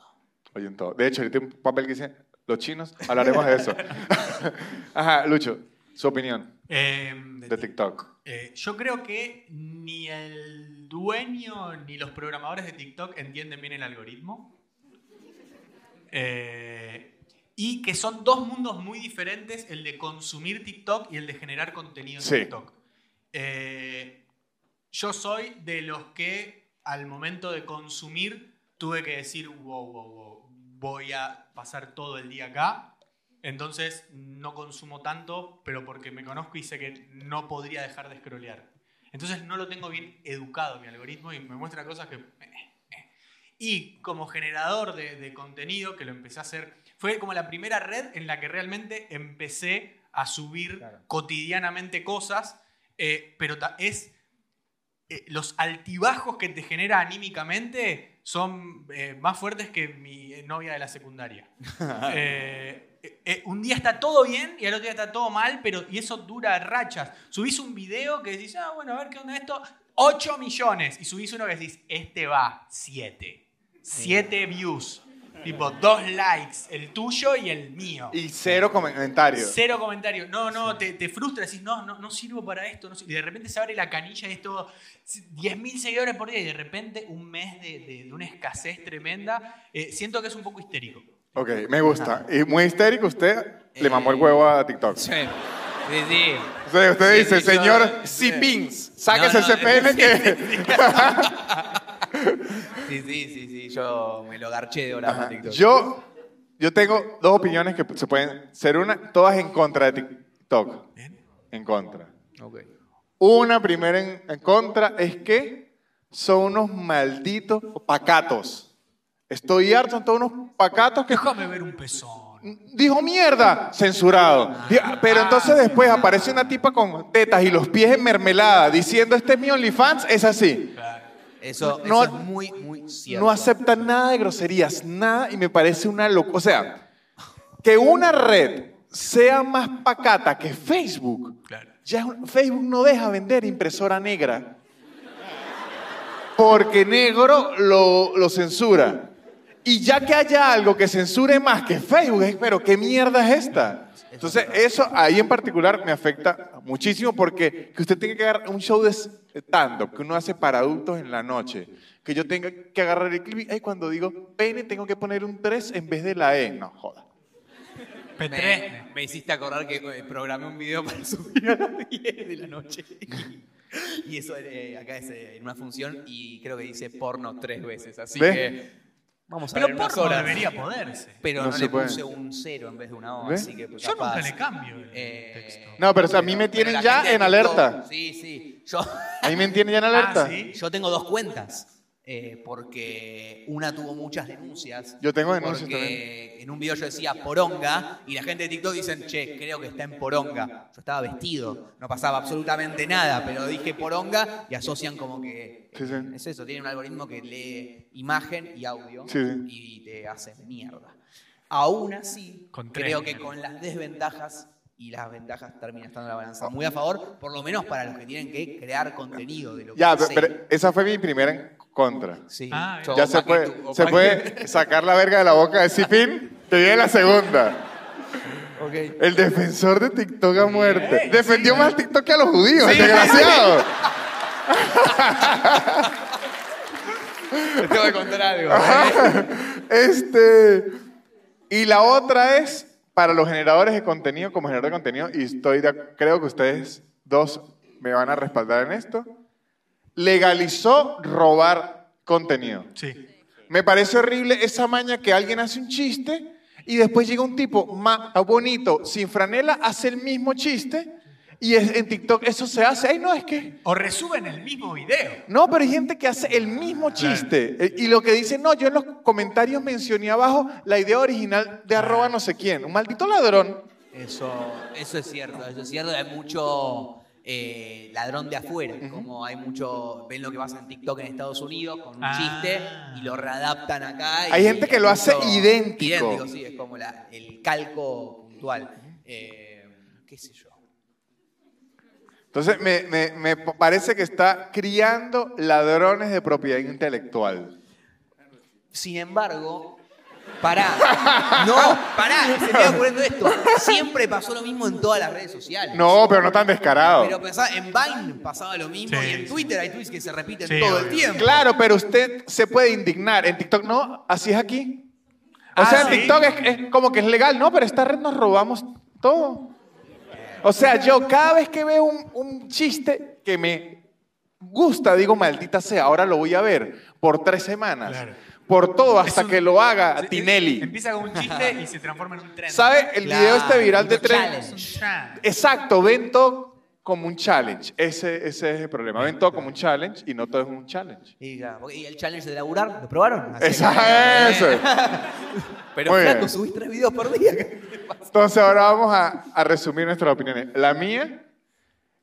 Oyen todo. De hecho, tengo un papel que dice, los chinos, hablaremos de eso. Ajá, Lucho, su opinión Eh, de TikTok. Eh, yo creo que ni el dueño ni los programadores de TikTok entienden bien el algoritmo. Eh, y que son dos mundos muy diferentes, el de consumir TikTok y el de generar contenido en Sí. TikTok. Eh, yo soy de los que al momento de consumir tuve que decir, wow, wow, wow, voy a pasar todo el día acá. Entonces no consumo tanto, pero porque me conozco y sé que no podría dejar de scrollear. Entonces no lo tengo bien educado mi algoritmo y me muestra cosas que... Y como generador de, de contenido, que lo empecé a hacer, fue como la primera red en la que realmente empecé a subir Claro. cotidianamente cosas, eh, pero es eh, los altibajos que te genera anímicamente son eh, más fuertes que mi eh, novia de la secundaria. Eh, un día está todo bien y al otro día está todo mal, pero y eso dura rachas. Subís un video que decís, ah, bueno, a ver qué onda esto, 8 millones. Y subís uno que decís, este va 7. 7 views. Tipo, dos likes, el tuyo y el mío. Y cero comentarios. Cero comentarios. No, no, te, te frustra, decís, no, no, no sirvo para esto. no sir-". y de repente se abre la canilla y es todo 10.000 seguidores por día y de repente un mes de, de- de una escasez tremenda. Eh, siento que es un poco histérico. Ok, me gusta. Y muy histérico, usted le mamó el huevo a TikTok. Sí, sí. sí. O sea, usted Sí, dice, sí, señor sí. C-Pins, sáquese No, no, ese pene que... Sí, sí, sí, sí, yo me lo garché de TikTok. Yo, yo tengo dos opiniones que se pueden ser una, todas en contra de TikTok. En contra. Ok. Una primera en, en contra es que son unos malditos pacatos. Estoy harto, son todos unos pacatos que Déjame ver un pezón. dijo mierda, censurado. Dijo- Pero entonces después aparece una tipa con tetas y los pies en mermelada diciendo este es mi OnlyFans, es así. Eso, No- eso es muy, muy cierto. No aceptan nada de groserías, nada, y me parece una locura. O sea, que una red sea más pacata que Facebook. Claro. Ya Facebook no deja vender impresora negra. Porque negro lo, lo censura. Y ya que haya algo que censure más que Facebook, es, pero ¿qué mierda es esta? Entonces, eso ahí en particular me afecta muchísimo porque que usted tenga que agarrar un show de stand-up que uno hace para adultos en la noche, que yo tenga que agarrar el clip y ay, cuando digo pene tengo que poner un 3 en vez de la E. No, joda. Me, P3. me hiciste acordar que eh, programé un video para subir a las 10 de la noche. Y eso eh, acá es eh, en una función y creo que dice porno tres veces. Así ¿Ves? que vamos a Pero ver unas porno horas. debería poderse. Pero No no, se le puede. puse un cero en vez de una O, ¿Ves? así que pues, Yo nunca capaz. le cambio el Eh, texto. No, pero o sea, a mí me Pero tienen la ya gente en alerta. Sí, sí. Yo, A mí me tienen ya en alerta. Ah, ¿sí? yo tengo dos cuentas. Eh, porque una tuvo muchas denuncias. Yo tengo denuncias porque en un video yo decía poronga y la gente de TikTok dicen, che, creo que está en poronga. Yo estaba vestido, no pasaba absolutamente nada, pero dije poronga y asocian como que Sí, sí. es eso, tiene un algoritmo que lee imagen y audio Sí, sí. y te hace mierda. Aún así, Con creo que con las desventajas y las ventajas termina estando la balanza muy a favor, por lo menos para los que tienen que crear contenido de lo que Ya, pero, sea. pero esa fue mi primera contra. Sí, Ah, Ya se puede, se puede sacar la verga de la boca de Sifin, que viene la segunda. El defensor de TikTok a muerte. Defendió sí, más TikTok que a los judíos, el Sí. desgraciado. Te tengo que contar algo. Este, y la otra es para los generadores de contenido, como generador de contenido, y estoy de, creo que ustedes dos me van a respaldar en esto, legalizó robar contenido. Sí. Me parece horrible esa maña que alguien hace un chiste y después llega un tipo más bonito, sin franela, hace el mismo chiste y es- en TikTok eso se hace. Ay, no, es que... O resuben el mismo video. No, pero hay gente que hace el mismo chiste. Eh, Y lo que dice, no, yo en los comentarios mencioné abajo la idea original de arroba no sé quién. Un maldito ladrón. Eso, eso es cierto, eso es cierto. Hay mucho eh, ladrón de afuera, como hay mucho, ven lo que pasa en TikTok en Estados Unidos con un Ah. chiste y lo readaptan acá. y Hay gente que lo hace idéntico. Idéntico, sí, es como la- el calco puntual. Eh, ¿Qué sé yo? Entonces, me, me- me parece que está criando ladrones de propiedad intelectual. Sin embargo, pará. No, pará, se me está ocurriendo esto. Siempre pasó lo mismo en todas las redes sociales. No, pero no tan descarado. Pero pensá, en Vine pasaba lo mismo Sí, y en. Twitter hay tweets que se repiten Sí, todo el obvio. tiempo. Claro, pero usted se puede indignar. En TikTok no, así es aquí. O Ah, sea, en ¿sí? TikTok es, es como que es legal, ¿no? Pero esta red nos robamos todo. O sea, yo cada vez que veo un, un chiste que me gusta, digo, maldita sea, ahora lo voy a ver por tres semanas. Claro. Por todo, hasta un- que lo haga se- Tinelli. Empieza con un chiste y se transforma en un tren. ¿Sabe el Claro, video este viral de tren? Exacto, ven todo como un challenge. Ese, ese es el problema. Ven todo como un challenge y no todo es un challenge. Y, el challenge de laburar, ¿lo probaron? Esa, eso. Pero Muy flaco, bien. subís tres videos por día. Entonces ahora vamos a, a resumir nuestras opiniones. La mía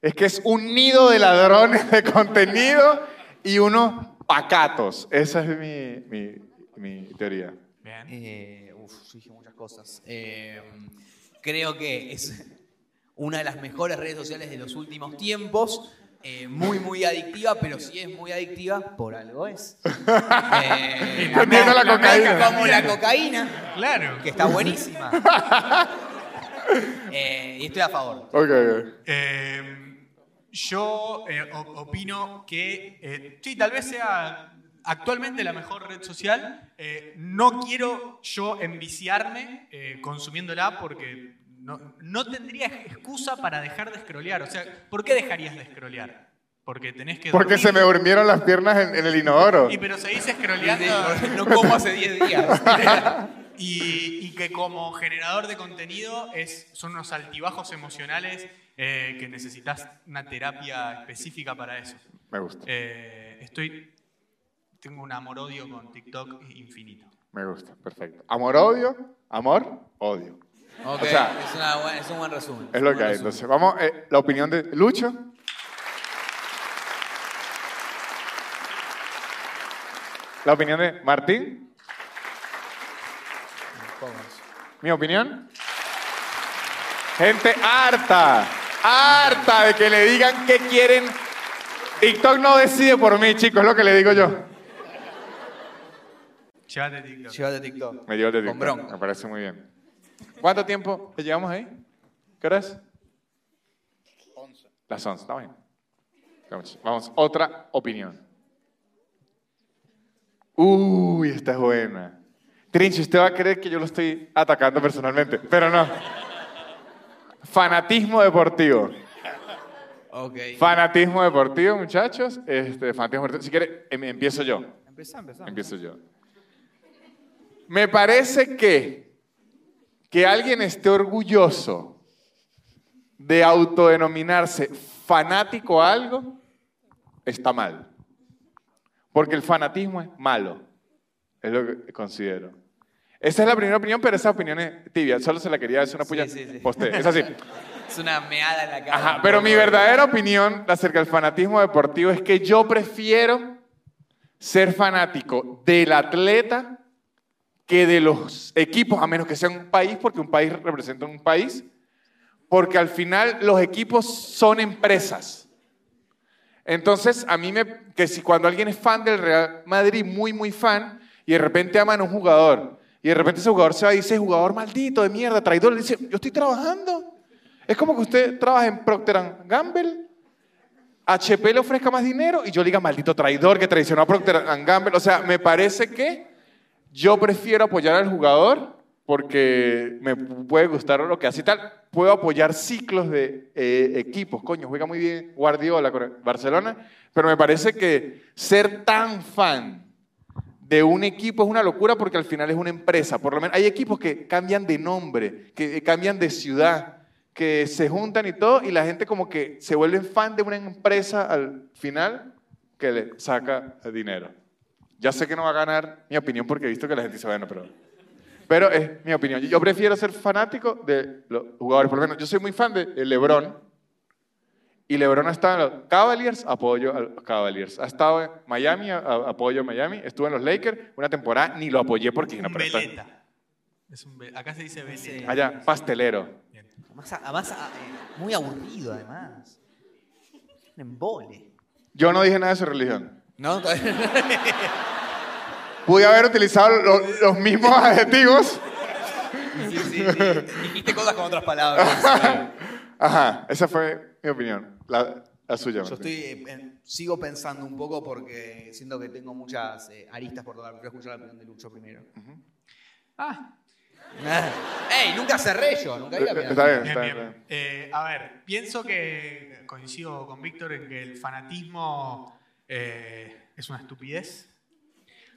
es que es un nido de ladrones de contenido y unos pacatos. Esa es mi, mi- mi teoría. Bien. Eh, uf, yo dije muchas cosas. Eh, creo que es una de las mejores redes sociales de los últimos tiempos. Eh, muy, muy adictiva, pero si es muy adictiva, por algo es. Eh, la cocaína. Como la cocaína, Claro. que está buenísima. Eh, y estoy a favor. Ok, ok. Yo eh, opino que eh, sí, tal vez sea actualmente la mejor red social. Eh, no quiero yo enviciarme eh, consumiéndola porque no, no tendría excusa para dejar de scrollear. O sea, ¿por qué dejarías de scrollear? Porque tenés que Porque dormir. se me durmieron las piernas en, en el inodoro. Y pero seguís scrolleando. No como hace 10 días. Y, y que como generador de contenido es, son unos altibajos emocionales eh, que necesitas una terapia específica para eso. Me gusta, Eh, estoy, tengo un amor-odio con TikTok infinito. me gusta. Perfecto. Amor, odio. Amor, odio. Ok, O sea, es, una es un buen resumen. Es lo que hay. resumen. Entonces, vamos, eh, la opinión de Lucho. La opinión de Martín. Mi opinión. Gente harta, harta de que le digan qué quieren. TikTok no decide por mí, chicos, es lo que le digo yo. Llévate TikTok. Llévate TikTok. Me llevo el de Con TikTok. bronca. Me parece muy bien. ¿Cuánto tiempo llevamos ahí? ¿Qué hora es? 11. Las 11, está bien. Vamos, vamos, otra opinión. Uy, esta es buena. Trinche, usted va a creer que yo lo estoy atacando personalmente, pero no. Fanatismo deportivo. Ok. Fanatismo deportivo, muchachos. Este, fanatismo deportivo. Si quiere, em- empiezo yo. Empezá, empezá. Empiezo yo. Me parece que que alguien esté orgulloso de autodenominarse fanático a algo está mal. Porque el fanatismo es malo. Es lo que considero. Esa es la primera opinión, pero esa opinión es tibia. Solo se la quería decir una puya. sí, sí. Posté. Es así. Es una meada en la cara. Ajá, pero mi verdadera opinión acerca del fanatismo deportivo es que yo prefiero ser fanático del atleta que de los equipos, a menos que sea un país, porque un país representa un país, porque al final los equipos son empresas. Entonces, a mí me, que si cuando alguien es fan del Real Madrid, muy, muy fan, y de repente aman a un jugador, y de repente ese jugador se va y dice, jugador maldito, de mierda, traidor, le dice, yo estoy trabajando. Es como que usted trabaja en Procter Gamble, HP le ofrezca más dinero y yo le diga, maldito traidor que traicionó a Procter Gamble. O sea, me parece que yo prefiero apoyar al jugador porque me puede gustar lo que hace y tal. Puedo apoyar ciclos de eh, equipos. Coño, juega muy bien Guardiola Barcelona, pero me parece que ser tan fan de un equipo es una locura porque al final es una empresa. Por lo menos hay equipos que cambian de nombre, que cambian de ciudad, que se juntan y todo, y la gente como que se vuelve fan de una empresa al final que le saca dinero. Ya sé que no va a ganar mi opinión porque he visto que la gente dice, bueno, pero... Pero es mi opinión. Yo prefiero ser fanático de los jugadores. Por lo menos, yo soy muy fan de LeBron. Y LeBron ha estado en los Cavaliers, apoyo a los Cavaliers. Ha estado en Miami, a- a- apoyo a Miami. Estuvo en los Lakers una temporada, ni lo apoyé porque... Un no, veleta. Es un ve- Acá se dice veleta. Allá, pastelero. Además, además, ah, eh, muy aburrido, además. Un embole. Yo no dije nada de su religión. ¿No? Pude haber utilizado lo- los mismos adjetivos. sí, sí, sí. Dijiste cosas con otras palabras. Ajá, esa fue mi opinión. La, la suya. Yo Martín. estoy, eh, sigo pensando un poco porque siento que tengo muchas eh, aristas por tocar. Quiero escuchar la opinión de Lucho primero. Ah, ¡Ey! Nunca cerré yo, nunca iba a Está bien, está bien. bien. Eh, a ver, pienso que coincido con Víctor en que el fanatismo eh, es una estupidez.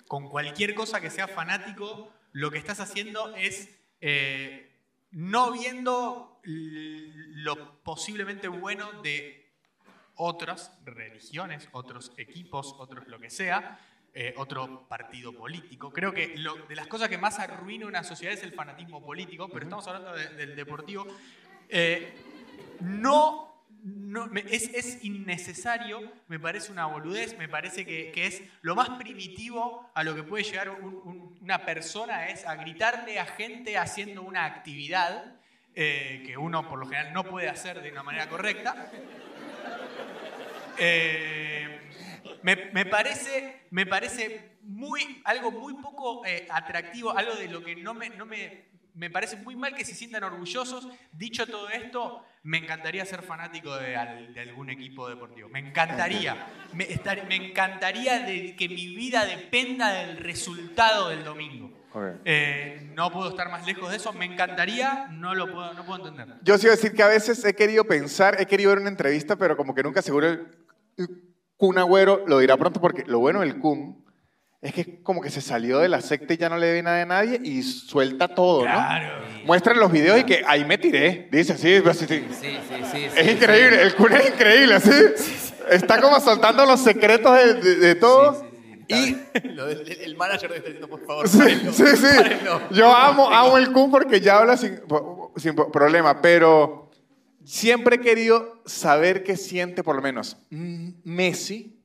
Con cualquier cosa que sea fanático, lo que estás haciendo es eh, no viendo lo posiblemente bueno de otras religiones, otros equipos, otros lo que sea, eh, otro partido político. Creo que lo- de las cosas que más arruina una sociedad es el fanatismo político, pero estamos hablando de- del deportivo. Eh, no, es, es innecesario, me parece una boludez, me parece que, que es lo más primitivo a lo que puede llegar un- un- una persona, es a gritarle a gente haciendo una actividad eh, que uno por lo general no puede hacer de una manera correcta. Eh, me, me parece, me parece muy, algo muy poco eh, atractivo, algo de lo que no me, no me, me parece muy mal que se sientan orgullosos. Dicho todo esto, me encantaría ser fanático de, al- de algún equipo deportivo. Me encantaría. Me, estar- me encantaría de que mi vida dependa del resultado del domingo. Eh, no puedo estar más lejos de eso. Me encantaría, no lo puedo, no puedo entender. Yo sí iba a decir que a veces he querido pensar, he querido ver una entrevista, pero como que nunca seguro el Kun Agüero lo dirá pronto porque lo bueno del Kun es que como que se salió de la secta y ya no le ve nada a nadie y suelta todo, ¿no? Claro. Muestran los videos y que ahí me tiré. Dice así. Sí, sí, sí. Es increíble, el Kun es increíble, así. Está como soltando los secretos de, de- de todo. Y Lo del- el manager debe estar diciendo, por favor, Sí, párenlo, sí, sí. párenlo. Yo amo, amo el Kun porque ya habla sin, sin problema, pero siempre he querido saber qué siente, por lo menos, Messi,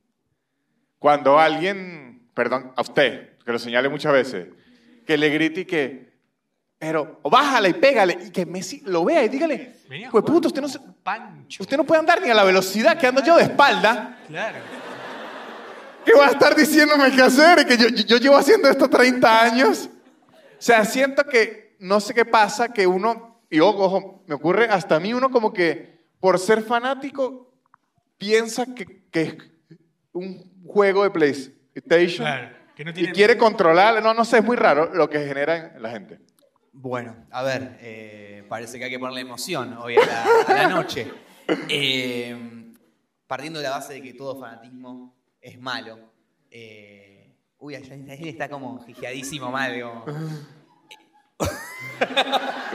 cuando alguien, perdón, a usted, que lo señale muchas veces, que le grite y que, pero o bájala y pégale, y que Messi lo vea y dígale, pues puto, usted no, se- usted no puede andar ni a la velocidad que ando yo de espalda. Claro. que va a estar diciéndome qué hacer, que yo, yo llevo haciendo esto 30 años. O sea, siento que no sé qué pasa, que uno, y ojo, ojo, me ocurre hasta a mí, uno como que por ser fanático piensa que, que es un juego de PlayStation Claro, que no y tiene- quiere controlar, no, no sé, es muy raro lo que genera en la gente. Bueno, a ver, eh, parece que hay que ponerle emoción hoy a la, a la noche. Eh, partiendo de la base de que todo fanatismo es malo. eh, uy, ahí ahí está como jijeadísimo mal. como-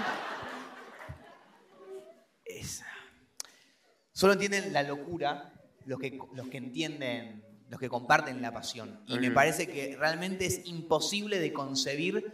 Solo entienden la locura los que, los que entienden, los que comparten la pasión. Y me parece que realmente es imposible de concebir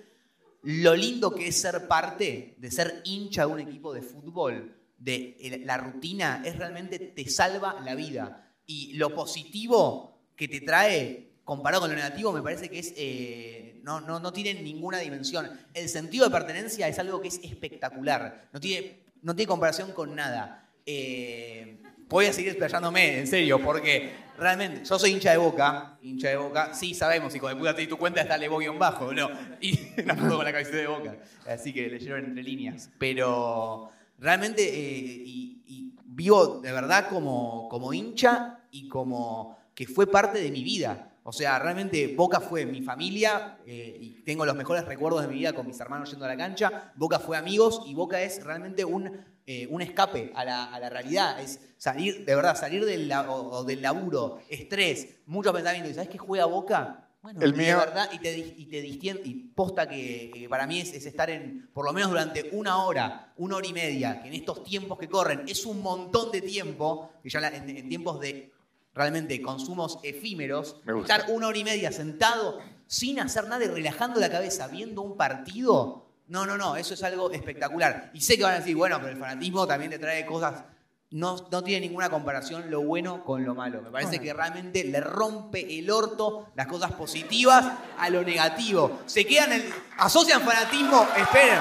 lo lindo que es ser parte, de ser hincha de un equipo de fútbol, de la rutina, es realmente te salva la vida. Y lo positivo que te trae, comparado con lo negativo, me parece que es eh, no, no, no tiene ninguna dimensión. El sentido de pertenencia es algo que es espectacular, no tiene, no tiene comparación con nada. Eh, voy a seguir explayándome, en serio, porque realmente yo soy hincha de boca, hincha de boca, sí sabemos, hijo de puta, te di tu cuenta, está Levo guion bajo, ¿no? Y la foto con la camiseta de boca, así que leyeron entre líneas. Pero realmente, eh, y, y vivo de verdad como, como hincha y como que fue parte de mi vida. O sea, realmente Boca fue mi familia eh, y tengo los mejores recuerdos de mi vida con mis hermanos yendo a la cancha. Boca fue amigos y Boca es realmente un, eh, un escape a la, a la realidad. Es salir, de verdad, salir del, la- o- o del laburo, estrés, mucho pensamiento. ¿Y sabes qué juega Boca? Bueno, El mío- verdad, y te, y te distien- y posta que, que para mí es, es estar en, por lo menos durante una hora, una hora y media, que en estos tiempos que corren es un montón de tiempo, que ya la- en, en tiempos de realmente consumos efímeros, estar una hora y media sentado sin hacer nada y relajando la cabeza viendo un partido, no, no, no, eso es algo espectacular. Y sé que van a decir, bueno, pero el fanatismo también te trae cosas no, no tiene ninguna comparación lo bueno con lo malo. Me parece que realmente le rompe el orto las cosas positivas a lo negativo. Se quedan, el, asocian fanatismo, esperen,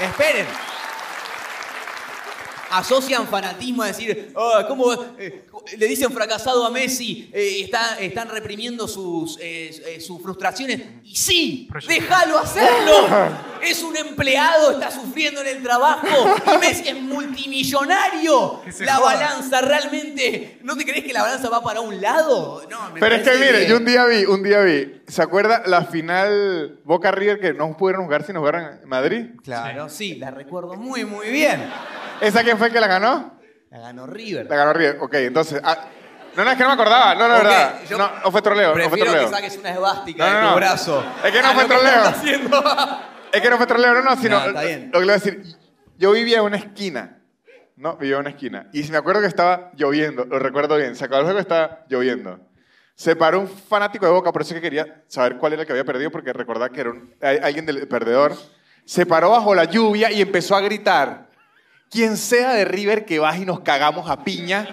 esperen. Asocian fanatismo a decir, "Ah, ¿cómo eh, le dicen fracasado a Messi? eh, está- están reprimiendo sus, eh, eh, sus frustraciones. Y sí, déjalo hacerlo. Es un empleado, está sufriendo en el trabajo. Y Messi es multimillonario. Que La joda. balanza realmente. ¿No te crees que la balanza va para un lado? No, me Pero es que mire, yo un día vi, un día vi, ¿se acuerda la final Boca River que no pudieron jugar si no jugaron en Madrid? Claro, sí, la recuerdo muy, muy bien. ¿Esa quién fue el que la ganó? La ganó River. La ganó River. Ok, entonces. ah, no, no, es que no me acordaba. No, no, Ok, verdad. yo No, no fue troleo. No fue Prefiero troleo. que saques una esvástica No, no, de tu brazo. Es que no a fue troleo. Es que no fue troleo, no, no, sino. No, está bien. Lo que le voy a decir. Yo vivía en una esquina. No, vivía en una esquina. Y me acuerdo que estaba lloviendo. Lo recuerdo bien. Se acabó el juego estaba lloviendo. Se paró un fanático de Boca, por eso es que quería saber cuál era el que había perdido, porque recordaba que era un- alguien del perdedor. Se paró bajo la lluvia y empezó a gritar. Quien sea de River que baje y nos cagamos a piña.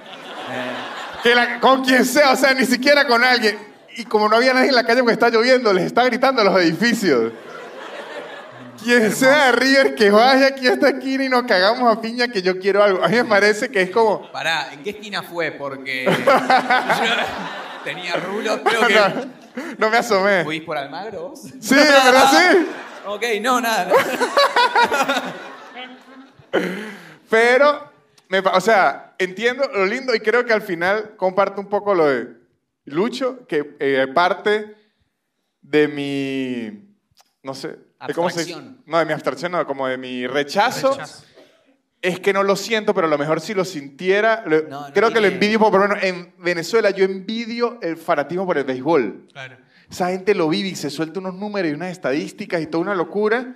Que la- con quien sea, o sea, ni siquiera con alguien. Y como no había nadie en la calle porque está lloviendo, les está gritando a los edificios. Quien sea de River que vaya aquí a esta esquina y nos cagamos a piña que yo quiero algo. A mí me parece que es como... Pará, ¿en qué esquina fue? Porque yo tenía rulos, creo que... No, no me asomé. ¿Fuís por Almagro? Sí, verdad sí. Ok, no, nada. nada. Pero, me o sea, entiendo lo lindo y creo que al final comparto un poco lo de Lucho, que eh, parte de mi, no sé, de cómo se Abstracción. No, de mi abstracción, no, como de mi rechazo. Rechazo. Es que no lo siento, pero a lo mejor si lo sintiera, lo- No, no creo que lo tiene- envidio, por lo menos en Venezuela yo envidio el fanatismo por el béisbol. Claro. Esa gente lo vive y se suelta unos números y unas estadísticas y toda una locura.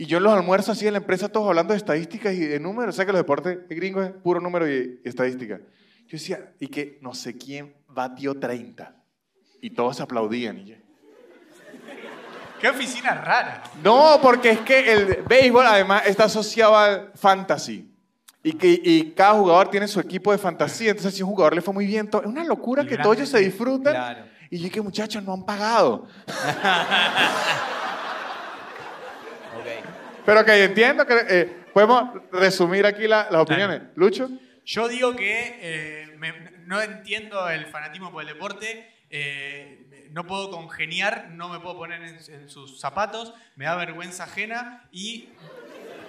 Y yo en los almuerzos así en la empresa todos hablando de estadísticas y de números. O sea que los deportes gringos es puro número y, estadística. Yo decía, y que no sé quién batió 30. Y todos aplaudían. Y yo, Qué oficina rara. no, porque es que el béisbol además está asociado al fantasy. Y que y cada jugador tiene su equipo de fantasía. Entonces, si un jugador le fue muy bien, es una locura que todos ellos se disfrutan. Claro. Y yo que muchachos no han pagado. Pero que entiendo que eh, podemos resumir aquí la- las opiniones. Lucho. Yo digo que eh, me- no entiendo el fanatismo por el deporte eh, no puedo congeniar, no me puedo poner en, en sus zapatos, me da vergüenza ajena y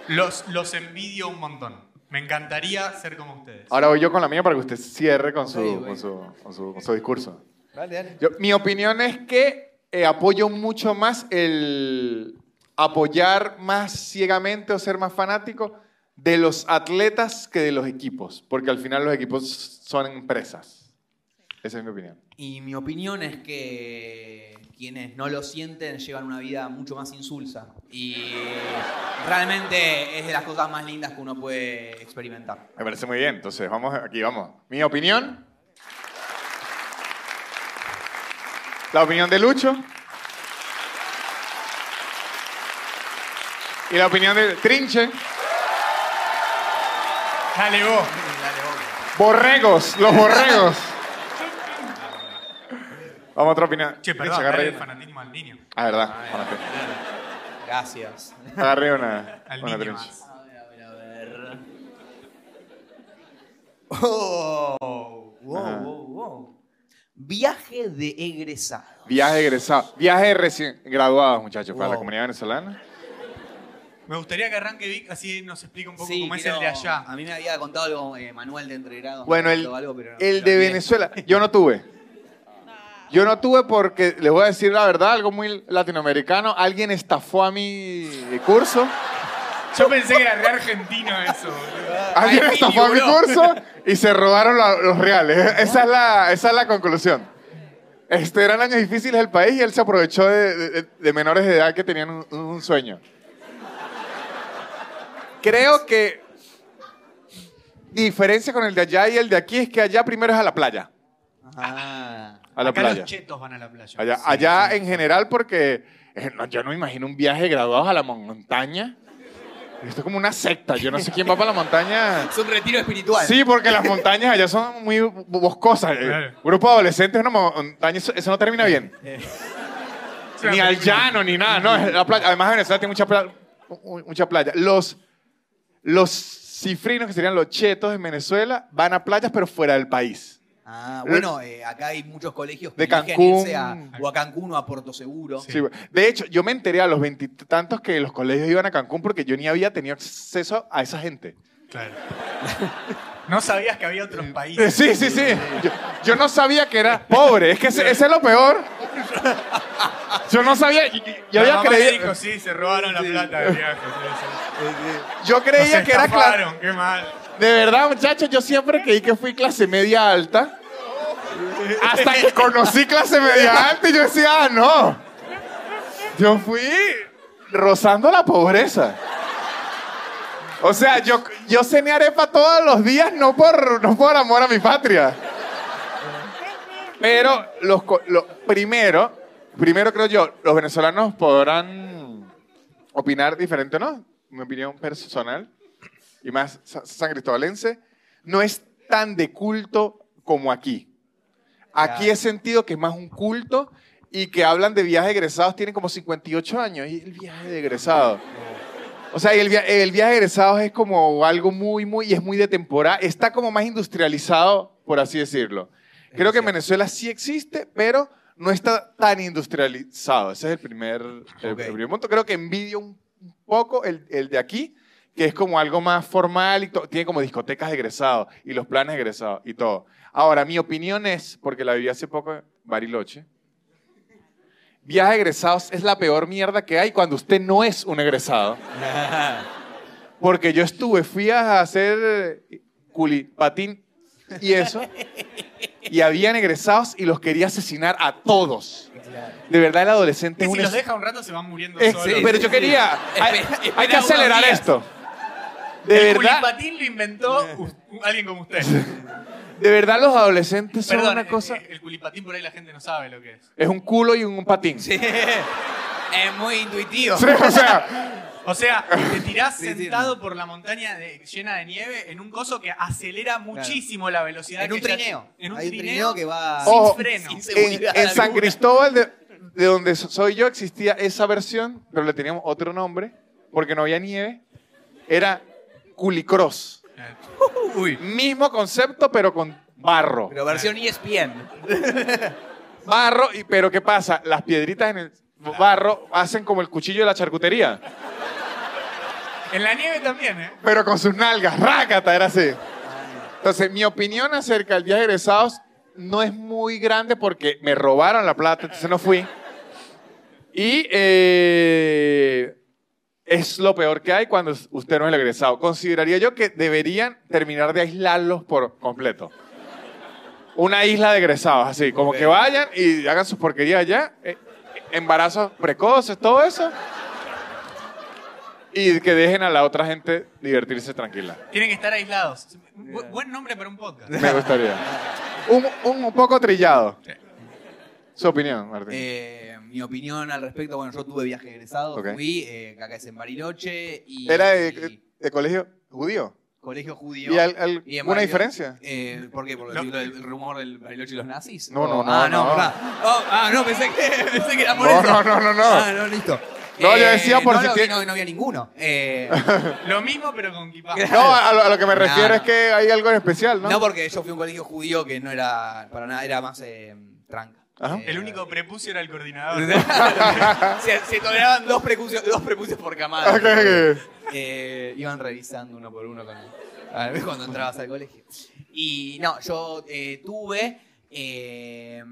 los, los envidio un montón. Me encantaría ser como ustedes. Ahora voy yo con la mía para que usted cierre con su, con su, con su- con su discurso. Dale, dale. Yo- mi opinión es que eh, apoyo mucho más el apoyar más ciegamente o ser más fanático de los atletas que de los equipos, porque al final los equipos son empresas. Esa es mi opinión. Y mi opinión es que quienes no lo sienten llevan una vida mucho más insulsa. Y realmente es de las cosas más lindas que uno puede experimentar. Me parece muy bien. Entonces, vamos aquí, vamos. Mi opinión. La opinión de Lucho. Y la opinión de Trinche. Dale vos. Dale, vos. Borregos, los borregos. Vamos a otra opinión. Che, Trinche, perdón, agarre- dale el fanatismo al niño. Ah, verdad. Agarré- Gracias. Agarré una, Al una niño Trinche. más. A ver, a ver, a ver. Oh, wow, Ajá. wow, wow. Viaje de egresado. Viaje egresado. Viaje de recién graduados, muchachos, para la Wow. comunidad venezolana. Me gustaría que arranque Vic, así nos explica un poco Sí, cómo es quiero- el de allá. A mí me había contado algo eh, Manuel de entregrado. Bueno, me el, contó algo, pero no- el de. Venezuela, yo no tuve. Yo no tuve porque, les voy a decir la verdad, algo muy latinoamericano. Alguien estafó a mi curso. Yo pensé que era re argentino eso. boludo. Alguien Ay, estafó a mi curso y se robaron la- los reales. Esa es la, esa es la conclusión. Este, eran años difíciles del país y él se aprovechó de, de- de menores de edad que tenían un, un sueño. Creo que diferencia con el de allá y el de aquí es que allá primero es a la playa. Ah. A la Acá playa. los chetos van a la playa. Allá, Sí, allá sí. en general, porque eh, no, yo no me imagino un viaje de graduados a la montaña. Esto es como una secta. Yo no sé quién va para la montaña. Es un retiro espiritual. Sí, porque las montañas allá son muy boscosas. Eh, Claro. Grupo de adolescentes en una montaña, eso, eso no termina bien. Una Ni al llano, ni nada. No, es la playa. Además, Venezuela tiene mucha, pla- mu- mucha playa. Los, los cifrinos, que serían los chetos en Venezuela, van a playas, pero fuera del país. Ah, bueno, eh, acá hay muchos colegios que De Cancún. irse a, o a Cancún o a Puerto Seguro. Sí. Sí, de hecho, yo me enteré a los veintitantos que los colegios iban a Cancún porque yo ni había tenido acceso a esa gente. Claro. No sabías que había otros Eh, países. Sí, sí, sí. Yo, yo no sabía que era pobre. Es que ese, ese es lo peor. Yo no sabía. Yo, yo La había creído. dijo, sí, se robaron la plata del viaje. sí, Yo Nos creía que era clase. qué mal. De verdad, muchachos, yo siempre creí que fui clase media alta. Hasta que conocí clase media alta y yo decía, ah, no. Yo fui rozando la pobreza. O sea, yo, yo cené arepa todos los días, no por, no por amor a mi patria. Pero los, lo, primero, primero creo yo, los venezolanos podrán opinar diferente, ¿no? Mi opinión personal y más sa- san cristobalense, no es tan de culto como aquí. Aquí he sentido que es más un culto y que hablan de viajes egresados, tienen como 58 años y el viaje de egresados. O sea, el, via- el viaje de egresados es como algo muy, muy, y es muy de temporada, está como más industrializado, por así decirlo. Creo que en Venezuela sí existe, pero no está tan industrializado. Ese es el primer, el- el Ok. primer punto. Creo que envidio un poco el, el de aquí, que es como algo más formal y tiene como discotecas de egresados y los planes de egresados y todo. Ahora, mi opinión es, porque la viví hace poco en Bariloche, viaje de egresados es la peor mierda que hay cuando usted no es un egresado. Porque yo estuve, fui a hacer culipatín y eso, y habían egresados y los quería asesinar a todos. De verdad, el adolescente es si un... los deja un rato se van muriendo es- solos. pero yo quería... Hay, Espera- hay espera que acelerar esto. De el verdad, culipatín lo inventó u- alguien como usted. de verdad los adolescentes son Perdón, una eh, cosa... eh, el culipatín por ahí la gente no sabe lo que es. Es un culo y un patín. Sí. Es muy intuitivo. Sí, o sea, O sea, te tirás Sí, sí, sentado por la montaña de- llena de nieve en un coso que acelera muchísimo la velocidad. En un ya- trineo. En un Hay un trineo, trineo que va sin Ojo, freno. sin en, en San. Cristóbal, de, de donde so- soy yo, existía esa versión, pero le teníamos otro nombre, porque no había nieve. Era culicross. Uy. Mismo concepto, pero con barro. Pero versión ESPN. barro, y, pero ¿qué pasa? Las piedritas en el barro hacen como el cuchillo de la charcutería, En la nieve también, ¿eh? pero con sus nalgas, rácata, era así. Entonces, mi opinión acerca del viaje de egresados no es muy grande porque me robaron la plata, entonces no fui. Y eh, es lo peor que hay cuando usted no es el egresado. Consideraría yo que deberían terminar de aislarlos por completo. Una isla de egresados, así, como que vayan y hagan sus porquerías allá, eh, embarazos precoces, todo eso. Y que dejen a la otra gente divertirse tranquila. Tienen que estar aislados. Bu- buen nombre para un podcast. Me gustaría. Un, un, un poco trillado. Su opinión, Martín. Eh, mi opinión al respecto, bueno, yo tuve viaje egresado, Ok. fui, eh, acá es en Bariloche y... ¿Era de, y de colegio judío? Colegio judío. ¿Y al- al- y en alguna Bariloche- diferencia? Eh, ¿Por qué? ¿Por No. el, el rumor del Bariloche y los nazis? No, no, Oh, no, Ah, no. Oh, ah, no, pensé que, pensé que era por No, eso. no, no, no, no. Ah, no, listo. No, yo decía por no, si no, tiene- no, no había ninguno. Eh, Lo mismo, pero con kipá. No, a lo, a lo que me refiero es que hay algo en especial, ¿no? ¿no? porque yo fui a un colegio judío que no era para nada, era más eh, tranca. Ajá. El único prepucio era el coordinador. se, se toleraban dos prepucios, dos prepucios por camada. Eh, iban revisando uno por uno con a ver, cuando entrabas al colegio. Y no, yo eh, tuve. eh,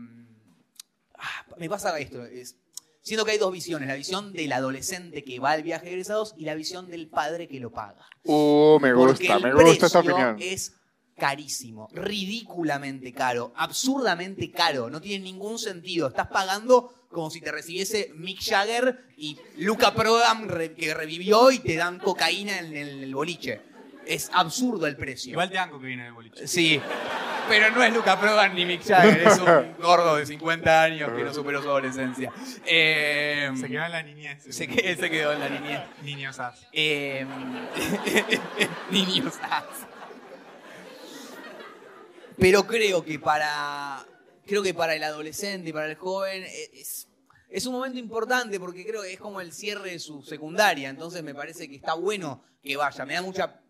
ah, me pasa esto. Es, siento que hay dos visiones: la visión del adolescente que va al viaje de egresados y la visión del padre que lo paga. Uh, me gusta, me gusta esta opinión. Es carísimo, ridículamente caro, absurdamente caro, no tiene ningún sentido. Estás pagando como si te recibiese Mick Jagger y Luca Prodan re- que revivió y te dan cocaína en el, el boliche. Es absurdo el precio. Igual te dan cocaína en el boliche. Sí, pero no es Luca Prodan ni Mick Jagger, es un gordo de 50 años que no superó su adolescencia. Eh, Se quedó en la niñez. se que- se quedó en la niñez. Niños as. Eh, niños as. Pero creo que para. Creo que para el adolescente y para el joven eh, es, es un momento importante porque creo que es como el cierre de su secundaria. Entonces me parece que está bueno que vaya. Me da mucha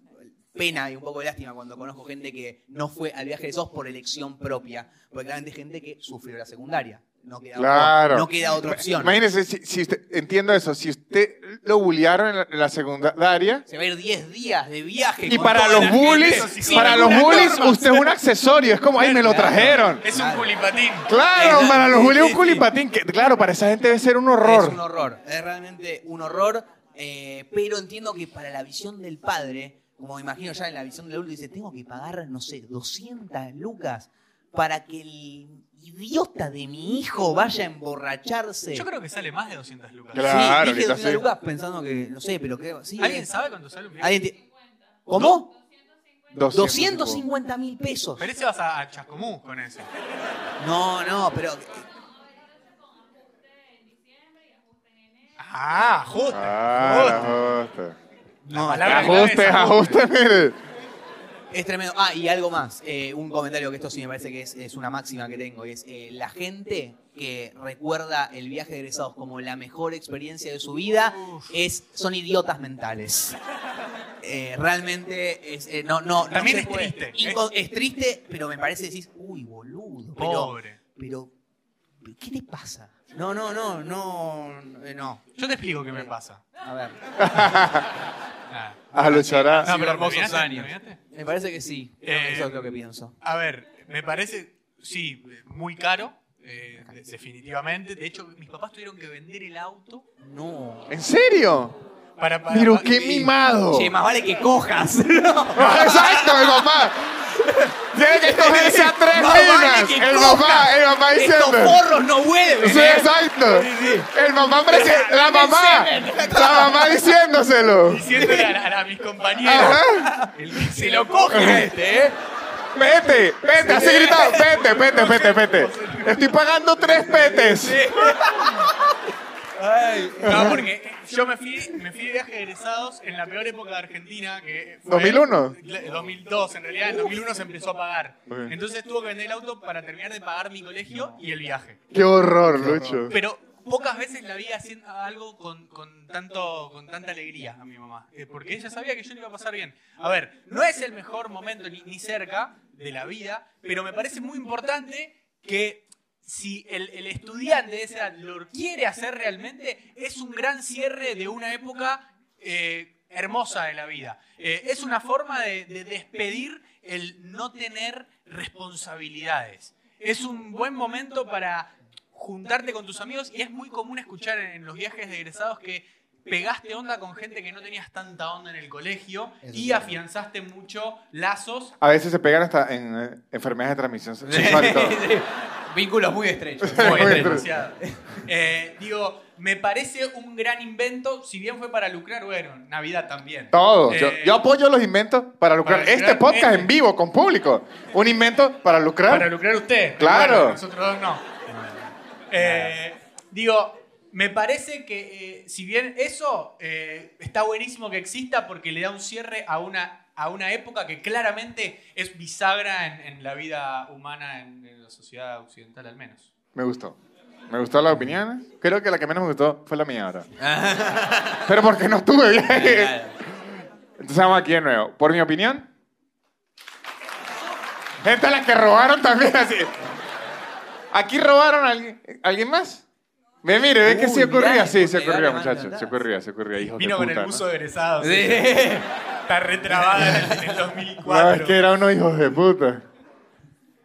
pena y un poco de lástima cuando conozco gente que no fue al viaje de esos por elección propia. Porque claramente hay gente que sufrió la secundaria. No queda, Claro. no queda otra opción. Imagínese, si, si usted, entiendo eso, si usted lo bullearon en la, en la secundaria, Se va a ir 10 días de viaje. y para los bullies, para los bullies, norma. usted es un accesorio, es como, ay, me lo trajeron. Es un culipatín. Claro, para los bullies un sí, culipatín, que claro, para esa gente debe ser un Es horror. un horror, es realmente un horror, eh, pero entiendo que para la visión del padre, como me imagino ya en la visión del adulto, dice, tengo que pagar, no sé, 200 lucas para que el idiota de mi hijo vaya a emborracharse. Yo creo que sale más de 200 lucas. Claro. sí, dije ahorita 200 sí. lucas pensando que, no sé, pero creo, sí. ¿Alguien eh, sabe cuánto sale un viaje? ¿alguien te- ¿Cómo? 200. 250 mil pesos. Pero ese vas a, a Chascomús con eso. No, no, pero... Ah, justo. Ah, ajuste. No, Ajuste, clave es ajuste, mire. Es tremendo. Ah, y algo más. eh, un comentario que esto sí me parece que es, es una máxima que tengo. Y es eh, la gente que recuerda el viaje de egresados como la mejor experiencia de su vida es, son idiotas mentales. Eh, realmente es, no, no, no También es puede- triste. Inco- Es triste, pero me parece decís, uy, boludo. Pero, Pobre. pero, ¿qué te pasa? No, no, no, no, eh, no. Yo te explico qué me pasa. A ver. Ah. Luchará. sido pero hermosos ¿terminaste? años. ¿Terminaste? Me parece que sí. Eh, Eso es lo que pienso. A ver, me parece, sí, muy caro, eh, de- definitivamente. De hecho, mis papás tuvieron que vender el auto No. ¿En serio? para... para Pero qué mimado. Che, más vale que cojas. No. Exacto, el papá. Tiene que a tres Más vale minas. que El cojas. papá, el papá Estos diciendo. porros no vuelven. Sí, ¿eh? exacto. El mamá prese- la mamá, la mamá diciéndoselo. Diciéndole a, a- a mis compañeros. Ajá. el que Se lo cogen a este, ¿eh? Vete, vete, así gritado, vete, vete, vete, vete. Estoy pagando tres petes. No, porque yo me fui, me fui de viaje de egresados en la peor época de Argentina, que fue... 2001. 2002, en realidad en 2001 se empezó a pagar. Entonces tuve que vender el auto para terminar de pagar mi colegio y el viaje. Qué horror, Lucho. Pero pocas veces la vi haciendo algo con, con tanto, con tanta alegría a mi mamá. Eh, Porque ella sabía que yo le iba a pasar bien. A ver, no es el mejor momento ni, ni cerca de la vida, pero me parece muy importante que si el, el estudiante de esa edad lo quiere hacer realmente, es un gran cierre de una época eh, hermosa de la vida. Eh, es una forma de, de despedir el no tener responsabilidades. Es un buen momento para juntarte con tus amigos y es muy común escuchar en los viajes de egresados que pegaste onda con gente que no tenías tanta onda en el colegio Eso y afianzaste mucho lazos. A veces se pegan hasta en eh, enfermedades de transmisión sexual y todo. Vínculos muy estrechos. Muy demasiado. Eh, digo, me parece un gran invento, si bien fue para lucrar, bueno, Navidad también. Todo. Yo, Eh, yo apoyo los inventos para lucrar. para este podcast este. en vivo, con público. Un invento para lucrar. Para lucrar usted. Claro. Bueno, nosotros dos no. Eh, digo, me parece que eh, si bien eso eh, está buenísimo que exista porque le da un cierre a una, a una época que claramente es bisagra en, en la vida humana, en, en la sociedad occidental al menos. Me gustó. Me gustó las opiniones. Creo que la que menos me gustó fue la mía ahora. Pero porque no estuve bien. Entonces vamos aquí de nuevo. Por mi opinión. Gente a la que robaron también así. ¿Aquí robaron a alguien, ¿alguien más? Ve, mire, ve que sí ocurría. Sí, se ocurría, muchachos. Se ocurría, se ocurría. Vino de con el ¿no? buzo de egresado. Sí. Está retrabada en el, en el 2004. No, es que era unos hijos de puta.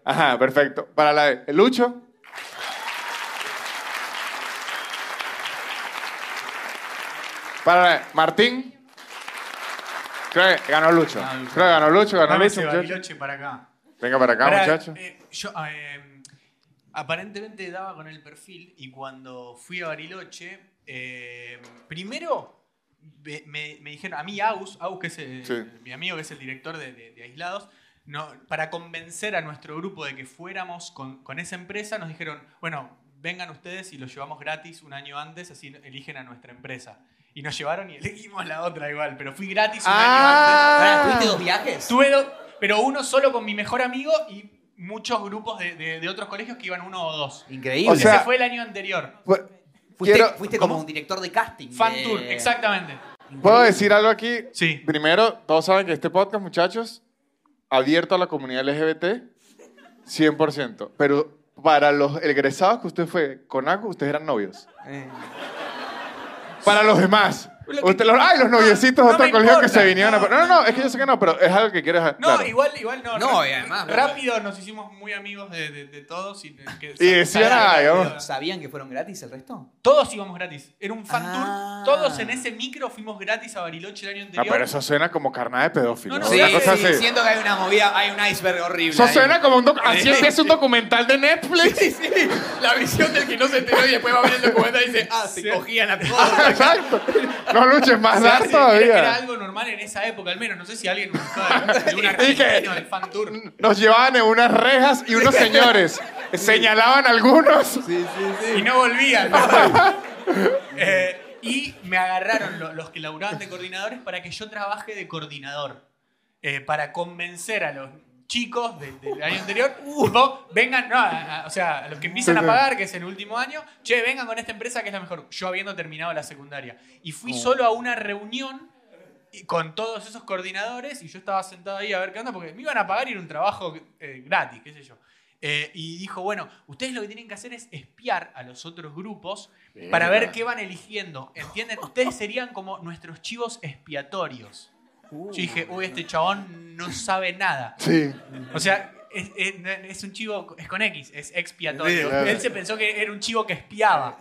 Ajá, perfecto. Para la de Lucho. Para la de Martín. Creo que ganó Lucho. Creo que ganó Lucho, ganó Lucho, muchacho. Para acá. Venga para acá, muchacho. eh, yo, eh, aparentemente daba con el perfil y cuando fui a Bariloche, eh, primero me, me- me dijeron, a mí Agus, Agus que es el- Sí. mi amigo que es el director de, de- de Aislados, no, para convencer a nuestro grupo de que fuéramos con, con esa empresa, nos dijeron, bueno, vengan ustedes y lo llevamos gratis un año antes, así eligen a nuestra empresa. Y nos llevaron y elegimos la otra igual, pero fui gratis un Ah. año antes. Pará, ¿Tuviste dos viajes? Tuve do- pero uno solo con mi mejor amigo y muchos grupos de, de- de otros colegios que iban uno o dos. Increíble. O sea- Ese fue el año anterior. Fuiste quiero- fuiste como ¿cómo? un director de casting. Fan de- Tour, exactamente. ¿Puedo decir algo aquí? Sí. Primero, todos saben que este podcast, muchachos, abierto a la comunidad LGBT, 100%. Pero para los egresados que usted fue con Agus, ustedes eran novios. Eh. Para los demás. Lo que- Usted, los, ay, los noviecitos no de otro colegio que se vinieron a... No, No, no, no, es que yo sé que no, pero es algo que quiero dejar No, claro. igual, igual no. No, y además, rápido nos hicimos muy amigos de, de- de todos. Y, que Y decían, ay, vamos. ¿Sabían que fueron gratis el resto? Todos íbamos gratis. Era un fan Ah. tour. Todos en ese micro fuimos gratis a Bariloche el año anterior. pero eso suena como carnada de pedófilo. No, no, Sí, Una cosa sí, así. siento que hay una movida, hay un iceberg horrible. Eso ahí. suena como un... Así empieza un documental de Netflix. Sí, sí. La visión del que no se enteró y después va a ver el documental y dice, ah, se Sí. cogían a todos. Exacto. No luches más O sea, sí, era, era todavía. algo normal en esa época, al menos. No sé si alguien de, de un argentino del fan tour. Nos llevaban en unas rejas y unos señores señalaban algunos. y no volvían. Eh, y me agarraron lo- los que laburaban de coordinadores para que yo trabaje de coordinador. Eh, para convencer a los chicos de- del año anterior, tipo, vengan, no, a- a- o sea, a los que empiezan a pagar, que es el último año, che, vengan con esta empresa que es la mejor, yo habiendo terminado la secundaria. Y fui solo a una reunión y- con todos esos coordinadores y yo estaba sentado ahí a ver qué onda, porque me iban a pagar y era un trabajo eh, gratis, qué sé yo. Eh, y dijo, bueno, ustedes lo que tienen que hacer es espiar a los otros grupos para ver qué van eligiendo. ¿Entienden? Ustedes serían como nuestros chivos expiatorios. Yo dije, uy, este chabón no sabe nada. Sí. O sea, es, es- es un chivo, es con X, es expiatorio. Sí, claro. Él se pensó que era un chivo que espiaba.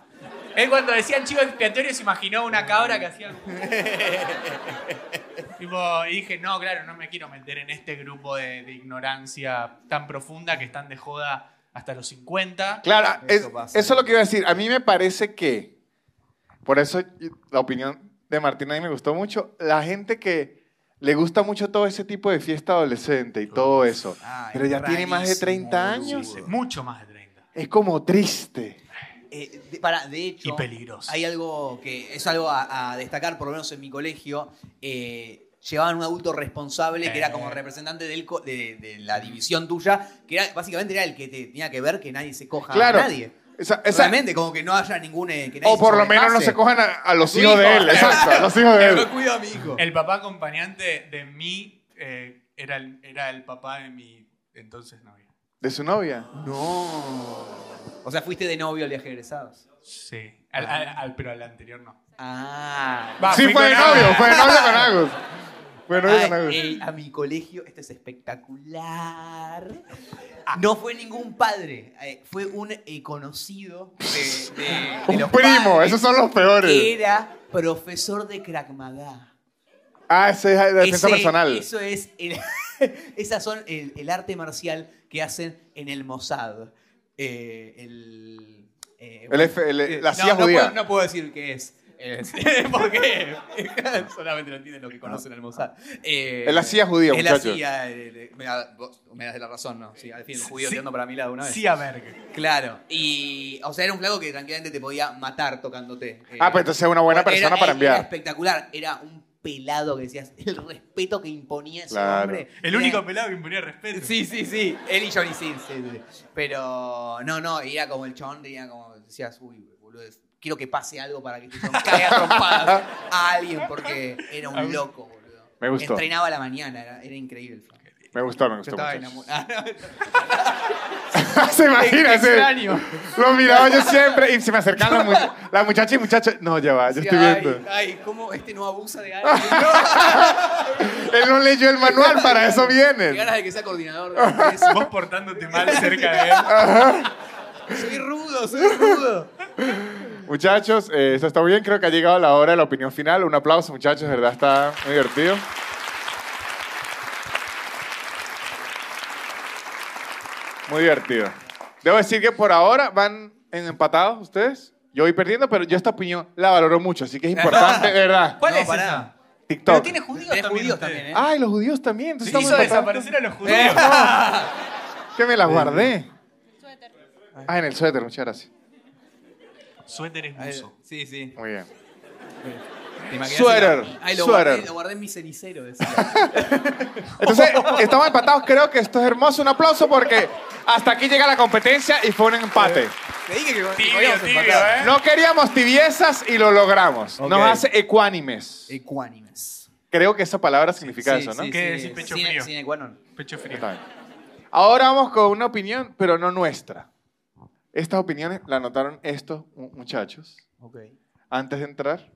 Él cuando decían chivo expiatorio se imaginó una cabra que hacía... tipo, y dije, no, claro, no me quiero meter en este grupo de, de ignorancia tan profunda que están de joda hasta los 50. Claro, Eso es- eso es lo que iba a decir. A mí me parece que, por eso la opinión de Martín a mí me gustó mucho, la gente que le gusta mucho todo ese tipo de fiesta adolescente y todo eso, pero ya tiene más de rarísimo, 30 boludo. años, Mucho más de 30. es como triste. Eh, de, para, de hecho, Y peligroso. hay algo que es algo a, a destacar, por lo menos en mi colegio. eh, llevaban un adulto responsable que era como Eh. representante del co- de, de la división tuya, que era, básicamente era el que te tenía que ver que nadie se coja Claro. a nadie. Esa- esa- Realmente, como que no haya ningún. eh, que nadie o se por lo menos no sobrepase. se cojan a, a los Tu hijos de hijo. él, exacto, a los hijos de él. Pero cuido a mi hijo. El papá acompañante de mí eh, era, el, era el papá de mi entonces novia. ¿De su novia? No. O sea, fuiste de novio al viaje de egresados. Sí. Al- al- al- pero al anterior no. Ah. Va, sí, fui fue de con novio, Agus. fue de novio con Agus. Ay, ey, a mi colegio, esto es espectacular. No fue ningún padre, eh, fue un eh, conocido de, de- de Un los primo, padres esos son los peores. que Era profesor de Krav Maga. Ah, ese es de defensa Ese- personal. Eso es el, esas son el, el arte marcial que hacen en el Mossad. Eh, el, eh, El F- el- la no, CIA no judía. puedo- no puedo decir qué es. Es- porque solamente lo entienden los que conocen el Mossad. Eh, Es la CIA judía, es la muchachos. CIA, eh, eh, me, da, vos me das la razón, ¿no? Sí, al fin, el judío Sí. tirando para mi lado una vez. Sí, a ver. Claro. Y, o sea, era un flaco que tranquilamente te podía matar tocándote. Eh, Ah, pues entonces es una buena era- persona para Era enviar. espectacular. Era un pelado que decías, el respeto que imponía ese Claro. hombre. El Era- único pelado que imponía respeto. Sí, sí, sí. Él y Johnny Sins. sí, sí. Pero no, no, era como el tenía como, decías, uy, boludo, quiero que pase algo para que chabón caiga trompadas a alguien porque era un loco, boludo. Me gustó. Entrenaba a la mañana, era, era increíble el flaco. Me gustó, me Yo gustó. estaba muchachos. enamorado. se imagina, se- extraño. Lo miraba yo siempre y se me acercaban las, mu- las muchachas y muchachos. No, ya va, yo Sí, estoy ay, viendo. Ay, ¿cómo este no abusa de alguien? No. Él no leyó el manual, para eso Qué viene. ganas de que sea coordinador de la. Vos portándote mal cerca de él. Soy rudo, soy rudo. Muchachos, eh, eso está muy bien. Creo que ha llegado la hora de la opinión final. Un aplauso, muchachos. De verdad está muy divertido. Muy divertido. Debo decir que por ahora van empatados ustedes. Yo voy perdiendo, pero yo esta opinión la valoro mucho, así que es importante, de verdad. ¿Cuál No, es esa? TikTok. Pero tiene judíos Tenés también. judíos también, ¿eh? Ay, los judíos también. Entonces estamos empatados. desaparecer a los judíos. Que me las guardé. Ah, en el suéter, muchas gracias. Suéteres buzo. Sí, sí. Muy bien. ¿Te imaginas? Suéter, Ay, lo suéter. guardé, lo guardé en mi cenicero. decía. Entonces, estamos empatados. Creo que esto es hermoso. Un aplauso porque hasta aquí llega la competencia y fue un empate. Te dije que que Tibio, podíamos tibio, empatar. ¿eh? No queríamos tibiezas y lo logramos. Ok. Nos hace ecuánimes. Ecuánimes. Creo que esa palabra significa Sí, eso, ¿no? sí, ¿Qué sí, decir pecho sin- frío? sin. Pecho frío. Está bien. Ahora vamos con una opinión, pero no nuestra. Estas opiniones la anotaron estos mu- muchachos antes de entrar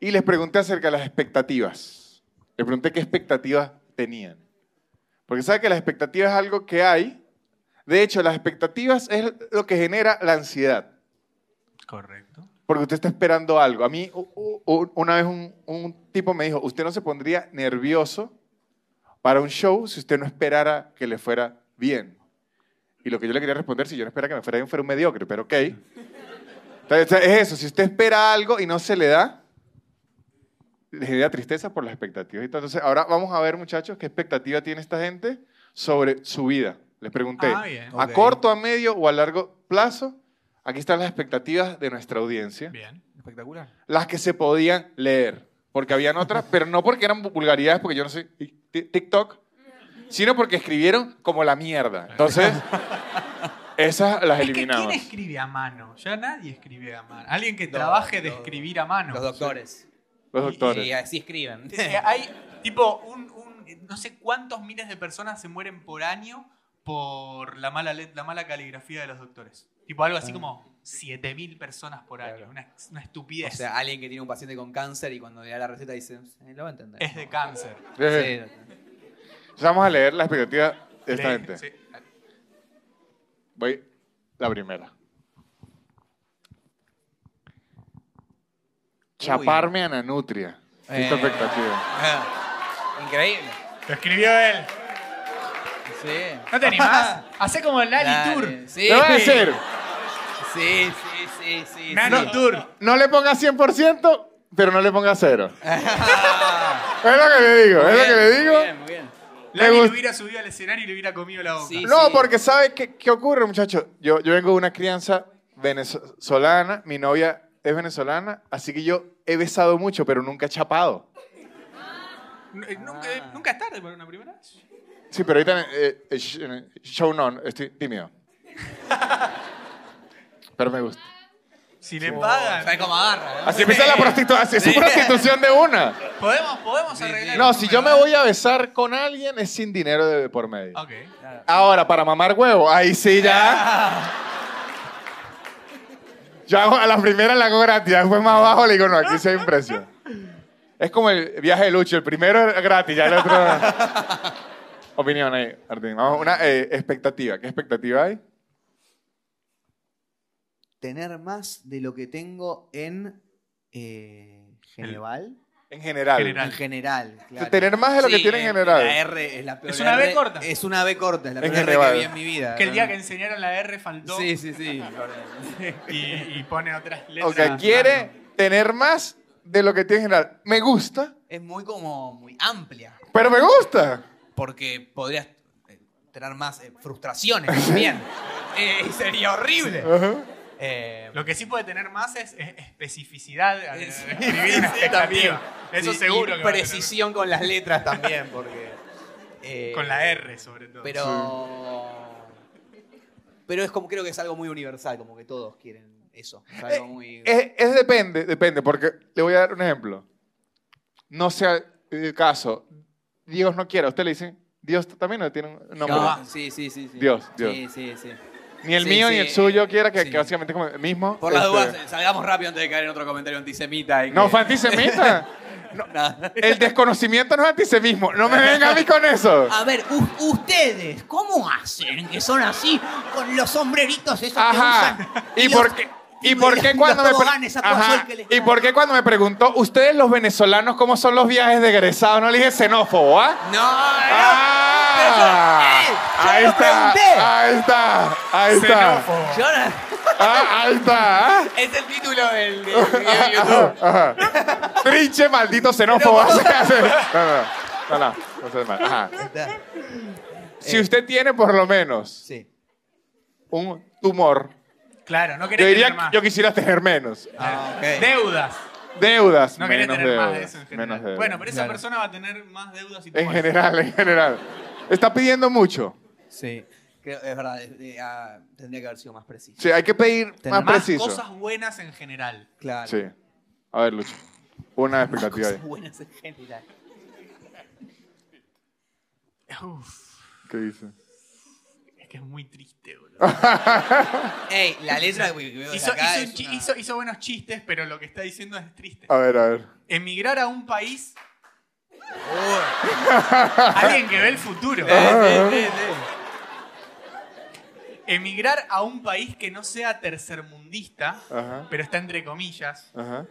y les pregunté acerca de las expectativas. Les pregunté qué expectativas tenían. Porque sabe que las expectativas es algo que hay. De hecho, las expectativas es lo que genera la ansiedad. Correcto. Porque usted está esperando algo. A mí, una vez un, un tipo me dijo, usted no se pondría nervioso para un show si usted no esperara que le fuera bien. Y lo que yo le quería responder, si yo no esperara que me fuera bien, fuera un mediocre, pero ok. Entonces, es eso, si usted espera algo y no se le da, le genera tristeza por las expectativas. Entonces, ahora vamos a ver, muchachos, qué expectativa tiene esta gente sobre su vida. Les pregunté, Ah, bien. a Ok. corto, a medio o a largo plazo, aquí están las expectativas de nuestra audiencia Bien. Espectacular. las que se podían leer. Porque habían otras, pero no porque eran vulgaridades, porque yo no soy ti- TikTok, sino porque escribieron como la mierda. Entonces, esas las Es que eliminamos. ¿quién escribe a mano? Ya nadie escribe a mano. Alguien que trabaje de escribir a mano. Los doctores. Los doctores. Y así escriben. Hay tipo un, un- no sé cuántos miles de personas se mueren por año por la mala, la mala caligrafía de los doctores. Tipo algo así como 7000 personas por año. Claro. Una, una O estupidez. sea, alguien que tiene un paciente con cáncer y cuando le da la receta dice, "Eh, lo va a entender. es de cáncer. Sí. Entonces, vamos a leer la expectativa de esta gente. sí. Voy la primera. Chaparme a Nanutria. Esta Eh. expectativa. Ah, Increíble. Lo escribió él. Sí. ¿No te animás? Hacé como el Lali Dale. Tour. Sí. Lo voy a hacer. Sí, sí, sí, sí. Nano sí. Tour. No le ponga 100%, pero no le ponga cero. Es lo que le digo, muy es lo que le digo. Gust- lo hubiera subido al escenario y le hubiera comido la boca. Sí. No, porque ¿sabe qué, qué ocurre, muchachos? Yo, yo vengo de una crianza venezolana, mi novia es venezolana, así que yo he besado mucho, pero nunca he chapado. Eh, Nunca, Ah. nunca es tarde para una primera vez. Sí, pero ahorita eh, eh, show no, estoy tímido. Pero me gusta. Si le pagan. ¿Sabes cómo agarra? no? Así empieza la prostitución. Así es Sí. prostitución de una. ¿Podemos, podemos arreglar No, si yo me número, voy a besar con alguien es sin dinero de por medio. Ok. Ahora, para mamar huevo, ahí sí ya. Yo hago, a la primera la hago gratis, después más abajo le digo, no, aquí sí hay un precio. Es como el viaje de Lucho, el primero es gratis, ya el otro... Opinión ahí, Martín. Vamos, una eh, expectativa. ¿Qué expectativa hay? Tener más de lo que tengo en eh, Geneval. En general. General. En general, claro. Tener más de lo que tiene en general. La R es la peor. Es una B R corta. Es una B corta, es la En peor R que vi en mi vida. Que el día que enseñaron la R faltó Sí, sí, sí. y, y pone otras Ok, letras. quiere tener más de lo que tiene en general. Me gusta, Es muy como muy amplia. pero me gusta. Porque podrías eh, tener más eh, frustraciones también. Eh, y sería horrible. Ajá. Eh, Lo que sí puede tener más es, es especificidad al es- escribir una sí, también. Eso Sí, seguro y que precisión con las letras también, porque. eh, Con la R, sobre todo. Pero. Pero es como creo que es algo muy universal, como que todos quieren eso. Es algo muy. Es, es depende, depende, porque le voy a dar un ejemplo. No sea el caso, Dios no quiere, a usted le dice, Dios también no tiene un nombre. No, sí, sí, sí, sí. Dios, Dios. Sí, sí, sí. Ni el Sí, mío sí, ni el suyo quiera, que, sí. que básicamente es como el mismo. Por las este, dudas, salgamos rápido antes de caer en otro comentario antisemita. y No, que- fue antisemita. El desconocimiento no es antisemismo. No me venga a mí con eso. A ver, ustedes, ¿cómo hacen que son así con los sombreritos esos que Ajá. usan? ¿Y por qué? ¿Y por qué cuando me preguntó, ustedes los venezolanos cómo son los viajes de egresados? No le dije xenófobo, ¿ah? No, no. Ah, Pero yo- ¡Eh! Yo ahí está, ahí está, ahí está, Xenófobo. Yo no- Ah, ahí está. ah. Es el título del, del video de YouTube. Ajá, ajá. Trinche maldito xenófobo. No, no, no, no, no. Ajá. Si usted tiene por lo menos Sí. un tumor, Claro, no yo querés diría tener más. que yo quisiera tener menos. Ah, ok. Deudas. Deudas, No querés menos tener deudas. más de eso en general. menos deudas. Bueno, pero esa Claro. persona va a tener más deudas y En tumores. general, en general. Está pidiendo mucho. Sí. Creo, es verdad, eh, eh, ah, tendría que haber sido más preciso. Sí, hay que pedir Tener más Más preciso. cosas buenas en general. Claro. Sí. A ver, Lucho. Una expectativa ahí. Cosas buenas en general. Uf, ¿Qué dice? es que es muy triste, boludo. Ey, la letra que veo de Hizo, acá hizo es un chi- una- hizo- hizo buenos chistes, pero lo que está diciendo es triste. A ver, a ver. Emigrar a un país, Uy. alguien que ve el futuro. Eh, sí, sí, sí. Emigrar a un país que no sea tercermundista, Ajá. pero está entre comillas, Ajá.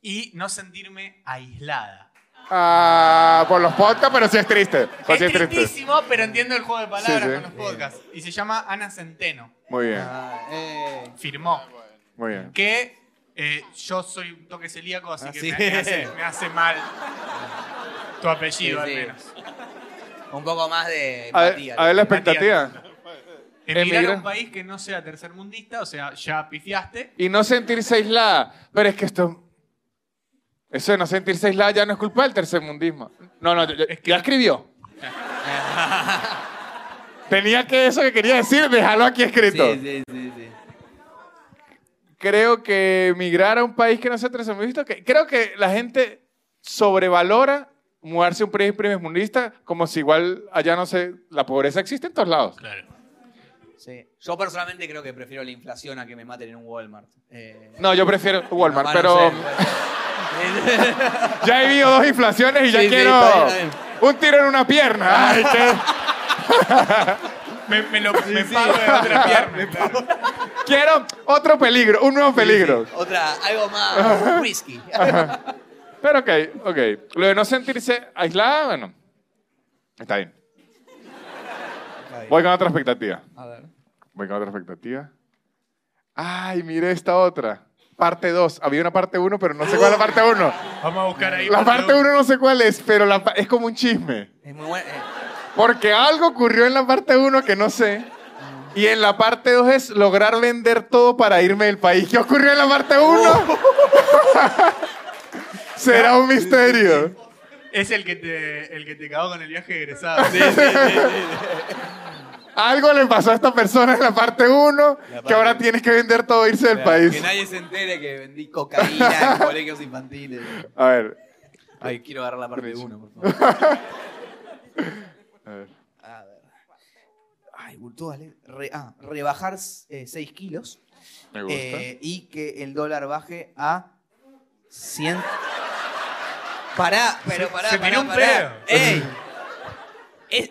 y no sentirme aislada. Ah, por los podcasts, pero sí es triste. Pues sí es triste. tristísimo, pero entiendo el juego de palabras Sí, sí. con los podcasts. Y se llama Ana Centeno. Muy bien, Ah, eh. Firmó muy bien. que eh, yo soy un toque celíaco, así Ah, que sí. me, me hace, me hace mal tu apellido Sí, sí. al menos. Un poco más de A ver, empatía. a ver la expectativa. Emigrar a un país que no sea tercermundista, o sea, ya pifiaste. Y no sentirse aislada. Pero es que esto. Eso de no sentirse aislada ya no es culpa del tercermundismo. No, no, ya, ya- escribió. Tenía que eso que quería decir, dejarlo aquí Sí, escrito. sí, sí, sí. Creo que emigrar a un país que no sea tercermundista, que creo que la gente sobrevalora mudarse a un país primermundista como si igual allá no sé, la pobreza existe en todos lados. Claro. Sí. Yo personalmente creo que prefiero la inflación a que me maten en un Walmart. Eh, No, yo prefiero Walmart, pero no sé. ya he vivido dos inflaciones y ya Sí, quiero un tiro en una pierna. Ay, qué- Me, me lo me pago de otra pierna. quiero otro peligro, un nuevo peligro. Otra, algo más risky. Pero ok, ok. Lo de no sentirse aislada, bueno, está bien. Voy con otra expectativa. A ver. Voy con otra expectativa. Ay, mire esta otra. Parte 2. Había una parte 1, pero no sé cuál es la parte 1. Vamos a buscar ahí. La parte parte 1 no sé cuál es, pero la es como un chisme. Es muy bueno. eh, Porque algo ocurrió en la parte 1 que no sé. Y en la parte 2 es lograr vender todo para irme del país. ¿Qué ocurrió en la parte 1? Será un misterio. Es el que te, el que te cagó con el viaje egresado. Algo le pasó a esta persona en la parte 1 que ahora tienes que vender todo e irse del país. Que nadie se entere que vendí cocaína en colegios infantiles. A ver. Ay, quiero agarrar la parte 1, por favor. A ver. A ver. Ay, todas le- re- ah, rebajar 6 kilos Me gusta. eh, y que el dólar baje a 100. Pará, pero pará, se pará, tiró un pará. pedo. ¡Ey! Es-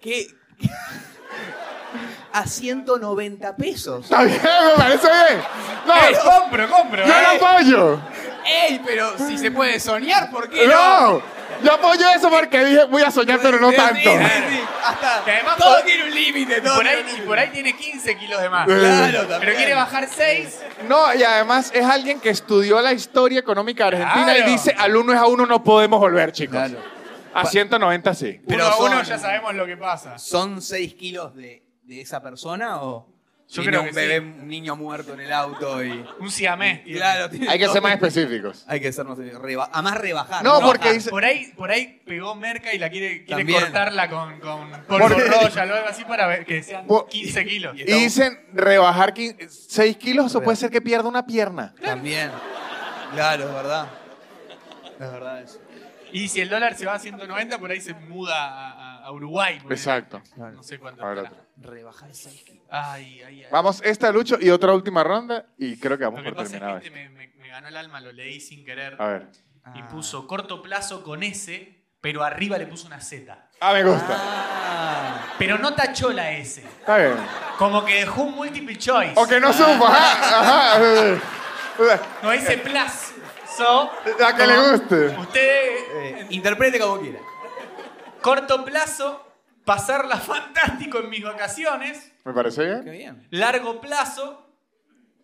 ¿Qué? A 190 pesos. Está bien, me parece bien. No, ¡Eh, compro, compro! yo eh. lo apoyo. ¡Ey! Pero si se puede soñar, ¿por qué no? No, yo apoyo eso porque dije voy a soñar, pero no tanto. sí, sí, sí. Hasta Que además todo por- tiene un límite. Y todo por, ahí, tiene un y por ahí tiene 15 kilos de más. Claro, también. Pero quiere bajar 6. No, y además es alguien que estudió la historia económica de Argentina Claro. y dice al uno es a uno no podemos volver, chicos. Claro. A 190 sí. Pero uno a uno son- ya sabemos lo que pasa. ¿Son 6 kilos de, de esa persona o Yo tiene creo un que bebé, sí. un niño muerto en el auto y... Un siamés. tiene. Claro, tiene Hay que ser más específicos. Hay que ser más reba a más rebajar. No, ¿no? porque Ah, dice- Por ahí, por ahí pegó merca y la quiere, quiere También. cortarla con, con polvo Porque- royal o algo así para ver que sean Por- 15 kilos. Y dicen rebajar 6 kilos, eso puede ser que pierda una pierna. También. Claro, es verdad. Es verdad eso. Y si el dólar se va a 190, por ahí se muda a, Uruguay. Exacto. No sé cuánto. Rebajar 6 kilos. Ay, ay, ay. Vamos, esta Lucho y otra última ronda y creo que vamos Lo que por pasa es terminado. que este me, me- me ganó el alma, lo leí sin querer. A ver. Y Ah. puso corto plazo con S, pero arriba le puso una Z. Ah, me gusta. Ah, Pero no tachó la S. Está bien. Como que dejó un multiple choice. O que no supo, ajá, ajá. No dice plus. So, La que le guste. usted, eh, interprete como quiera. corto plazo, pasarla fantástico en mis vacaciones. ¿Me parece Qué bien? bien. Largo plazo,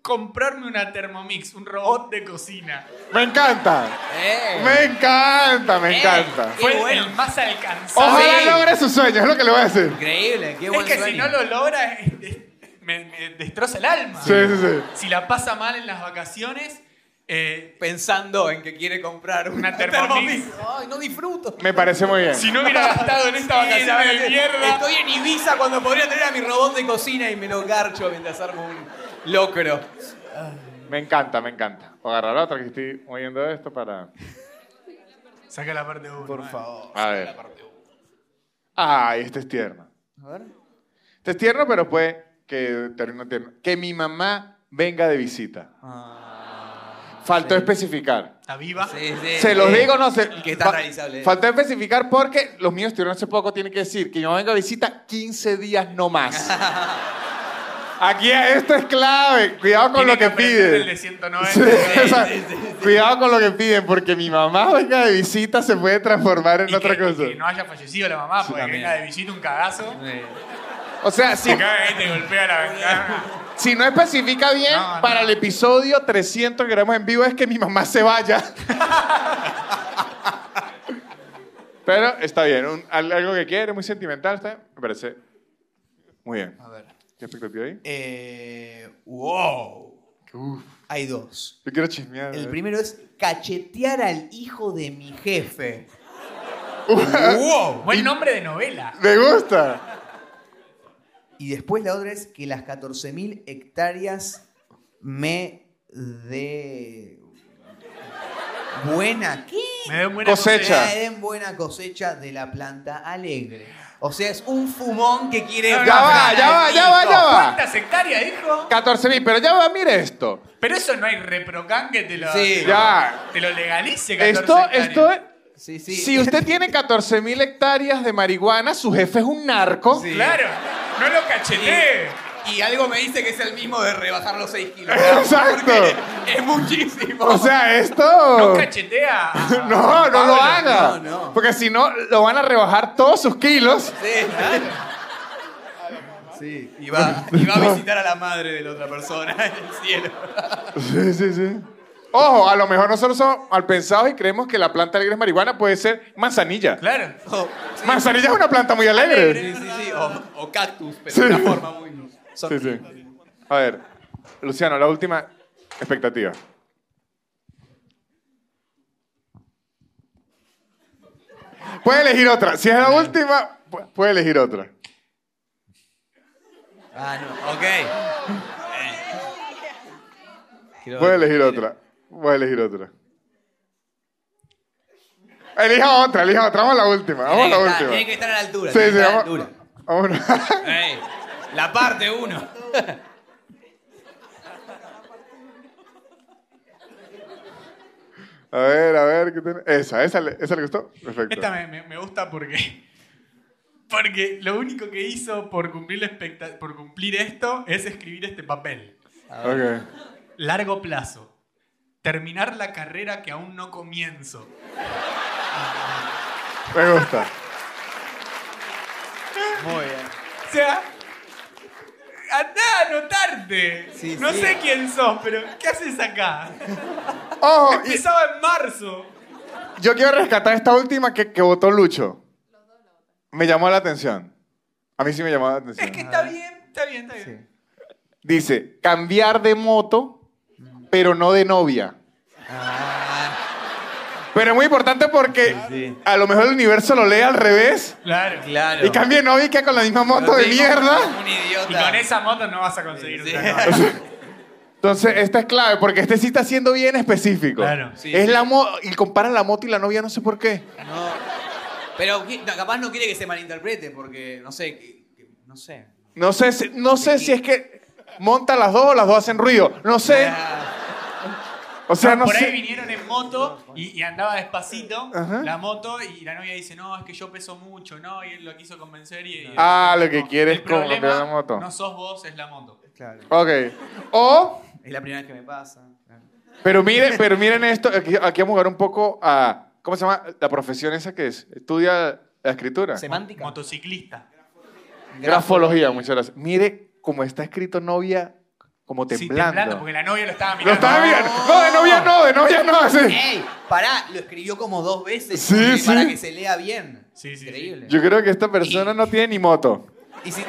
comprarme una Thermomix, un robot de cocina. Me encanta. Eh. Me encanta, me Eh. encanta. Fue bueno. el más alcanzable. Ojalá Sí. logre su sueño, es lo que le voy a decir. Increíble, qué Es buen que si no lo logra, es- es- me, me destroza el alma. Sí, sí, sí. Si la pasa mal en las vacaciones, eh, Pensando en que quiere comprar una, Una Thermomix. Ay, no disfruto. Me parece muy bien. si no hubiera gastado en esta Sí, vacación de mierda. Estoy en Ibiza cuando podría tener a mi robot de cocina y me lo garcho mientras armo un locro. Me encanta, me encanta. O agarrar otra que estoy moviendo esto para. Saca la parte 1. Por favor. A ver. Ay, este es tierno. A ver. Este es tierno, pero puede que termine tierno. Que mi mamá venga de visita. Faltó especificar. Está viva. Sí, sí, Se los sí. digo, no sé. Que está fa- realizable. Faltó especificar porque los míos estuvieron hace poco, tienen que decir que mi mamá venga de visita 15 días no más. Aquí esto es clave. Cuidado con Tiene lo que, aprender El de piden. 190. Sí, o sea, sí, sí, sí. Cuidado con lo que piden, porque mi mamá venga de visita se puede transformar en Y otra que, cosa. y que no haya fallecido la mamá, porque también. venga de visita un cagazo. O sea, si, Se caga y te golpea la ventana. Si no especifica bien, No, no. para el episodio 300 que grabamos en vivo es que mi mamá se vaya. Pero está bien, un- algo que quiere, muy sentimental, está bien, me parece muy bien. A ver. ¿Qué expectativa hay? Eh, wow. Uf, Hay dos. yo quiero chismear. El ¿eh? primero es cachetear al hijo de mi jefe. wow. Buen nombre de novela. Me gusta. Y después la otra es que las 14.000 hectáreas me dé buena ¿qué? Me da buena Cosecha. Me den buena cosecha de la planta alegre. O sea, es un fumón que quiere... Ya va, ya va, ya va, ya va. ¿Cuántas hectáreas dijo? 14 mil, pero ya va, mire esto. Pero eso no hay reprocan que te lo, Sí. te lo- Ya. te lo legalice. 14 Esto, hectáreas. esto es... Sí, sí. Si usted tiene 14 mil hectáreas de marihuana, su jefe es un narco. Sí. Claro, no lo cachetee. Y algo me dice que es el mismo de rebajar los 6 kilos. Exacto. Porque Es muchísimo. O sea, esto... No cachetea. No, no lo haga. No, no. Porque si no, lo van a rebajar todos sus kilos. Sí, claro. Sí, y va, y va a visitar a la madre de la otra persona en el cielo. Sí, sí, sí. Ojo, a lo mejor nosotros somos mal pensados y creemos que la planta alegre es marihuana, puede ser manzanilla. Claro. O, sí, Manzanilla es una planta muy alegre. sí, sí, sí, o, o cactus, pero Sí. de una forma muy... Sí, sí. A ver, Luciano, la última expectativa. Puede elegir otra. Si es la última, pu- puede elegir otra. Ah, no, ok. Quiero ver- elegir otra. Voy a elegir otra. Elija otra, elija otra. Vamos a la última. Vamos a Tiene la que, estar, última. tiene que estar a la altura. Sí, tiene sí, que estar a la vamos. altura. Vamos. Ey, la parte uno. A ver, a ver. ¿qué tiene? Esa, esa, le- esa le gustó. Perfecto. Esta me, me- me gusta porque. Porque lo único que hizo por cumplir, la por cumplir esto es escribir este papel. Ok. Largo plazo. Terminar la carrera que aún no comienzo. Me gusta. Muy bien. O sea, andá a anotarte. Sí, no sí. sé quién sos, pero ¿qué haces acá? Ojo, y Empezaba en marzo. yo quiero rescatar esta última que, que votó Lucho. Me llamó la atención. A mí sí me llamó la atención. Es que está bien, está bien, está bien. Dice, cambiar de moto, pero no de novia. Ah, Pero es muy importante porque sí. a lo mejor el universo lo lee al revés Claro. claro. y cambia de novia y queda con la misma moto de Sí, mierda. Un idiota. Y con esa moto no vas a conseguir Sí. cosa. Entonces, esta es clave porque este sí está siendo bien específico. Claro. Sí, es sí. la mo y comparan la moto y la novia, no sé por qué. No. Pero capaz no quiere que se malinterprete porque, no sé, que- que- no sé. No sé, si- no sé si es que monta las dos o las dos hacen ruido. No sé. Ah, O sea, no por ahí vinieron en moto y, y andaba despacito Ajá. la moto y la novia dice, no, es que yo peso mucho, ¿no? Y él lo quiso convencer y... y- Ah, lo que no, quiere el es como problema la moto. No sos vos, es la moto. claro. Ok. O, Es la primera vez que me pasa. pero miren, pero miren esto. Aquí, aquí vamos a jugar un poco a. ¿Cómo se llama la profesión esa que es? Estudia la escritura. Semántica. Motociclista. Grafología, muchas gracias. Mire cómo está escrito novia, como Sí, temblando. temblando, porque la novia lo estaba Lo mirando. estaba mirando. No, de novia no, de novia no. así. ¡Ey! Pará, lo escribió como dos veces Sí, sí. para que se lea bien. Sí, sí, Increíble. Yo creo que esta persona no tiene ni moto. Y si,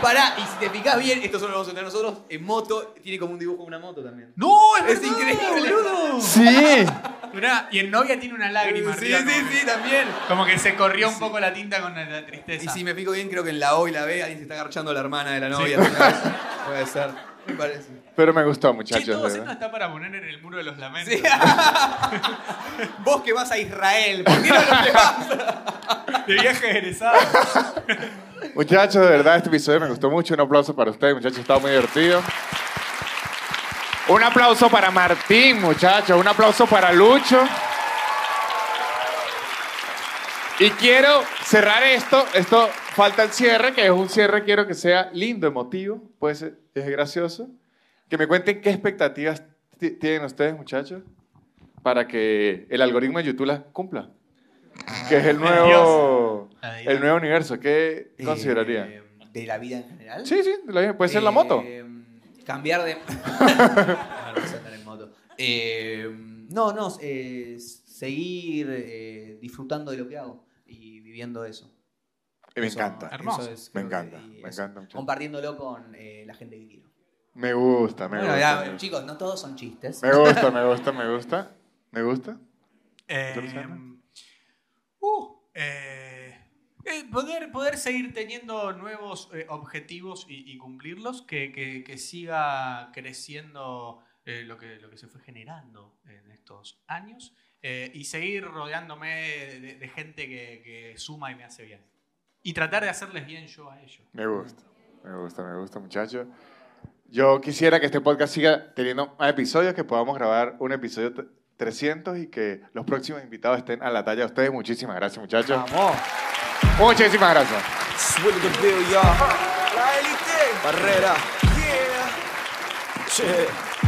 pará, y si te fijas bien, esto solo lo vamos a tener nosotros, en moto, tiene como un dibujo de una moto también. ¡No! ¡Es, Es verdad, increíble. boludo! Sí. Mirá, y en novia tiene una lágrima Sí, arriba. sí, como, sí, también. como que se corrió un poco la tinta con la, la tristeza. Y si me fijo bien, creo que en la O y la B alguien se está agarchando a la hermana de la novia. Puede ser, me parece. Pero me gustó, muchachos. todo esto verdad. está para poner en el muro de los lamentos. Sí. Vos que vas a Israel, ¿por qué no? De viaje egresado. Muchachos, de verdad, este episodio me gustó mucho. Un aplauso para ustedes, muchachos. Estaba muy divertido. Un aplauso para Martín, muchachos. Un aplauso para Lucho. Y quiero cerrar esto. Esto falta el cierre, que es un cierre, quiero que sea lindo, emotivo. Puede ser, es gracioso. Que me cuenten qué expectativas ti- tienen ustedes, muchachos, para que el algoritmo de YouTube las cumpla. Que es el nuevo, el nuevo universo. ¿Qué consideraría? Eh, ¿De la vida en general? Sí, sí, de la vida. puede ser la moto. Eh, Cambiar de. Eh, no, no, eh, seguir eh, disfrutando de lo que hago y viviendo eso. Y me Eso- encanta. Hermoso. eso es, Me que- encanta, y me eso. encanta mucho. Compartiéndolo con eh, la gente que quiero. Me gusta, me Bueno, gusta. ya, chicos, no todos son chistes. Me gusta, me gusta, me gusta. Me gusta. Eh, uh, eh, eh, poder, poder seguir teniendo nuevos eh, objetivos y, y cumplirlos, que, que- que siga creciendo eh, lo, que, lo que se fue generando en estos años eh, y seguir rodeándome de, de gente que, que suma y me hace bien. Y tratar de hacerles bien yo a ellos. Me gusta. Me gusta, me gusta, muchachos. Yo quisiera que este podcast siga teniendo más episodios, que podamos grabar un episodio t- 300 y que los próximos invitados estén a la talla de ustedes. Muchísimas gracias, muchachos. Vamos. Muchísimas gracias. Bill. La élite. Barrera. Yeah. Che.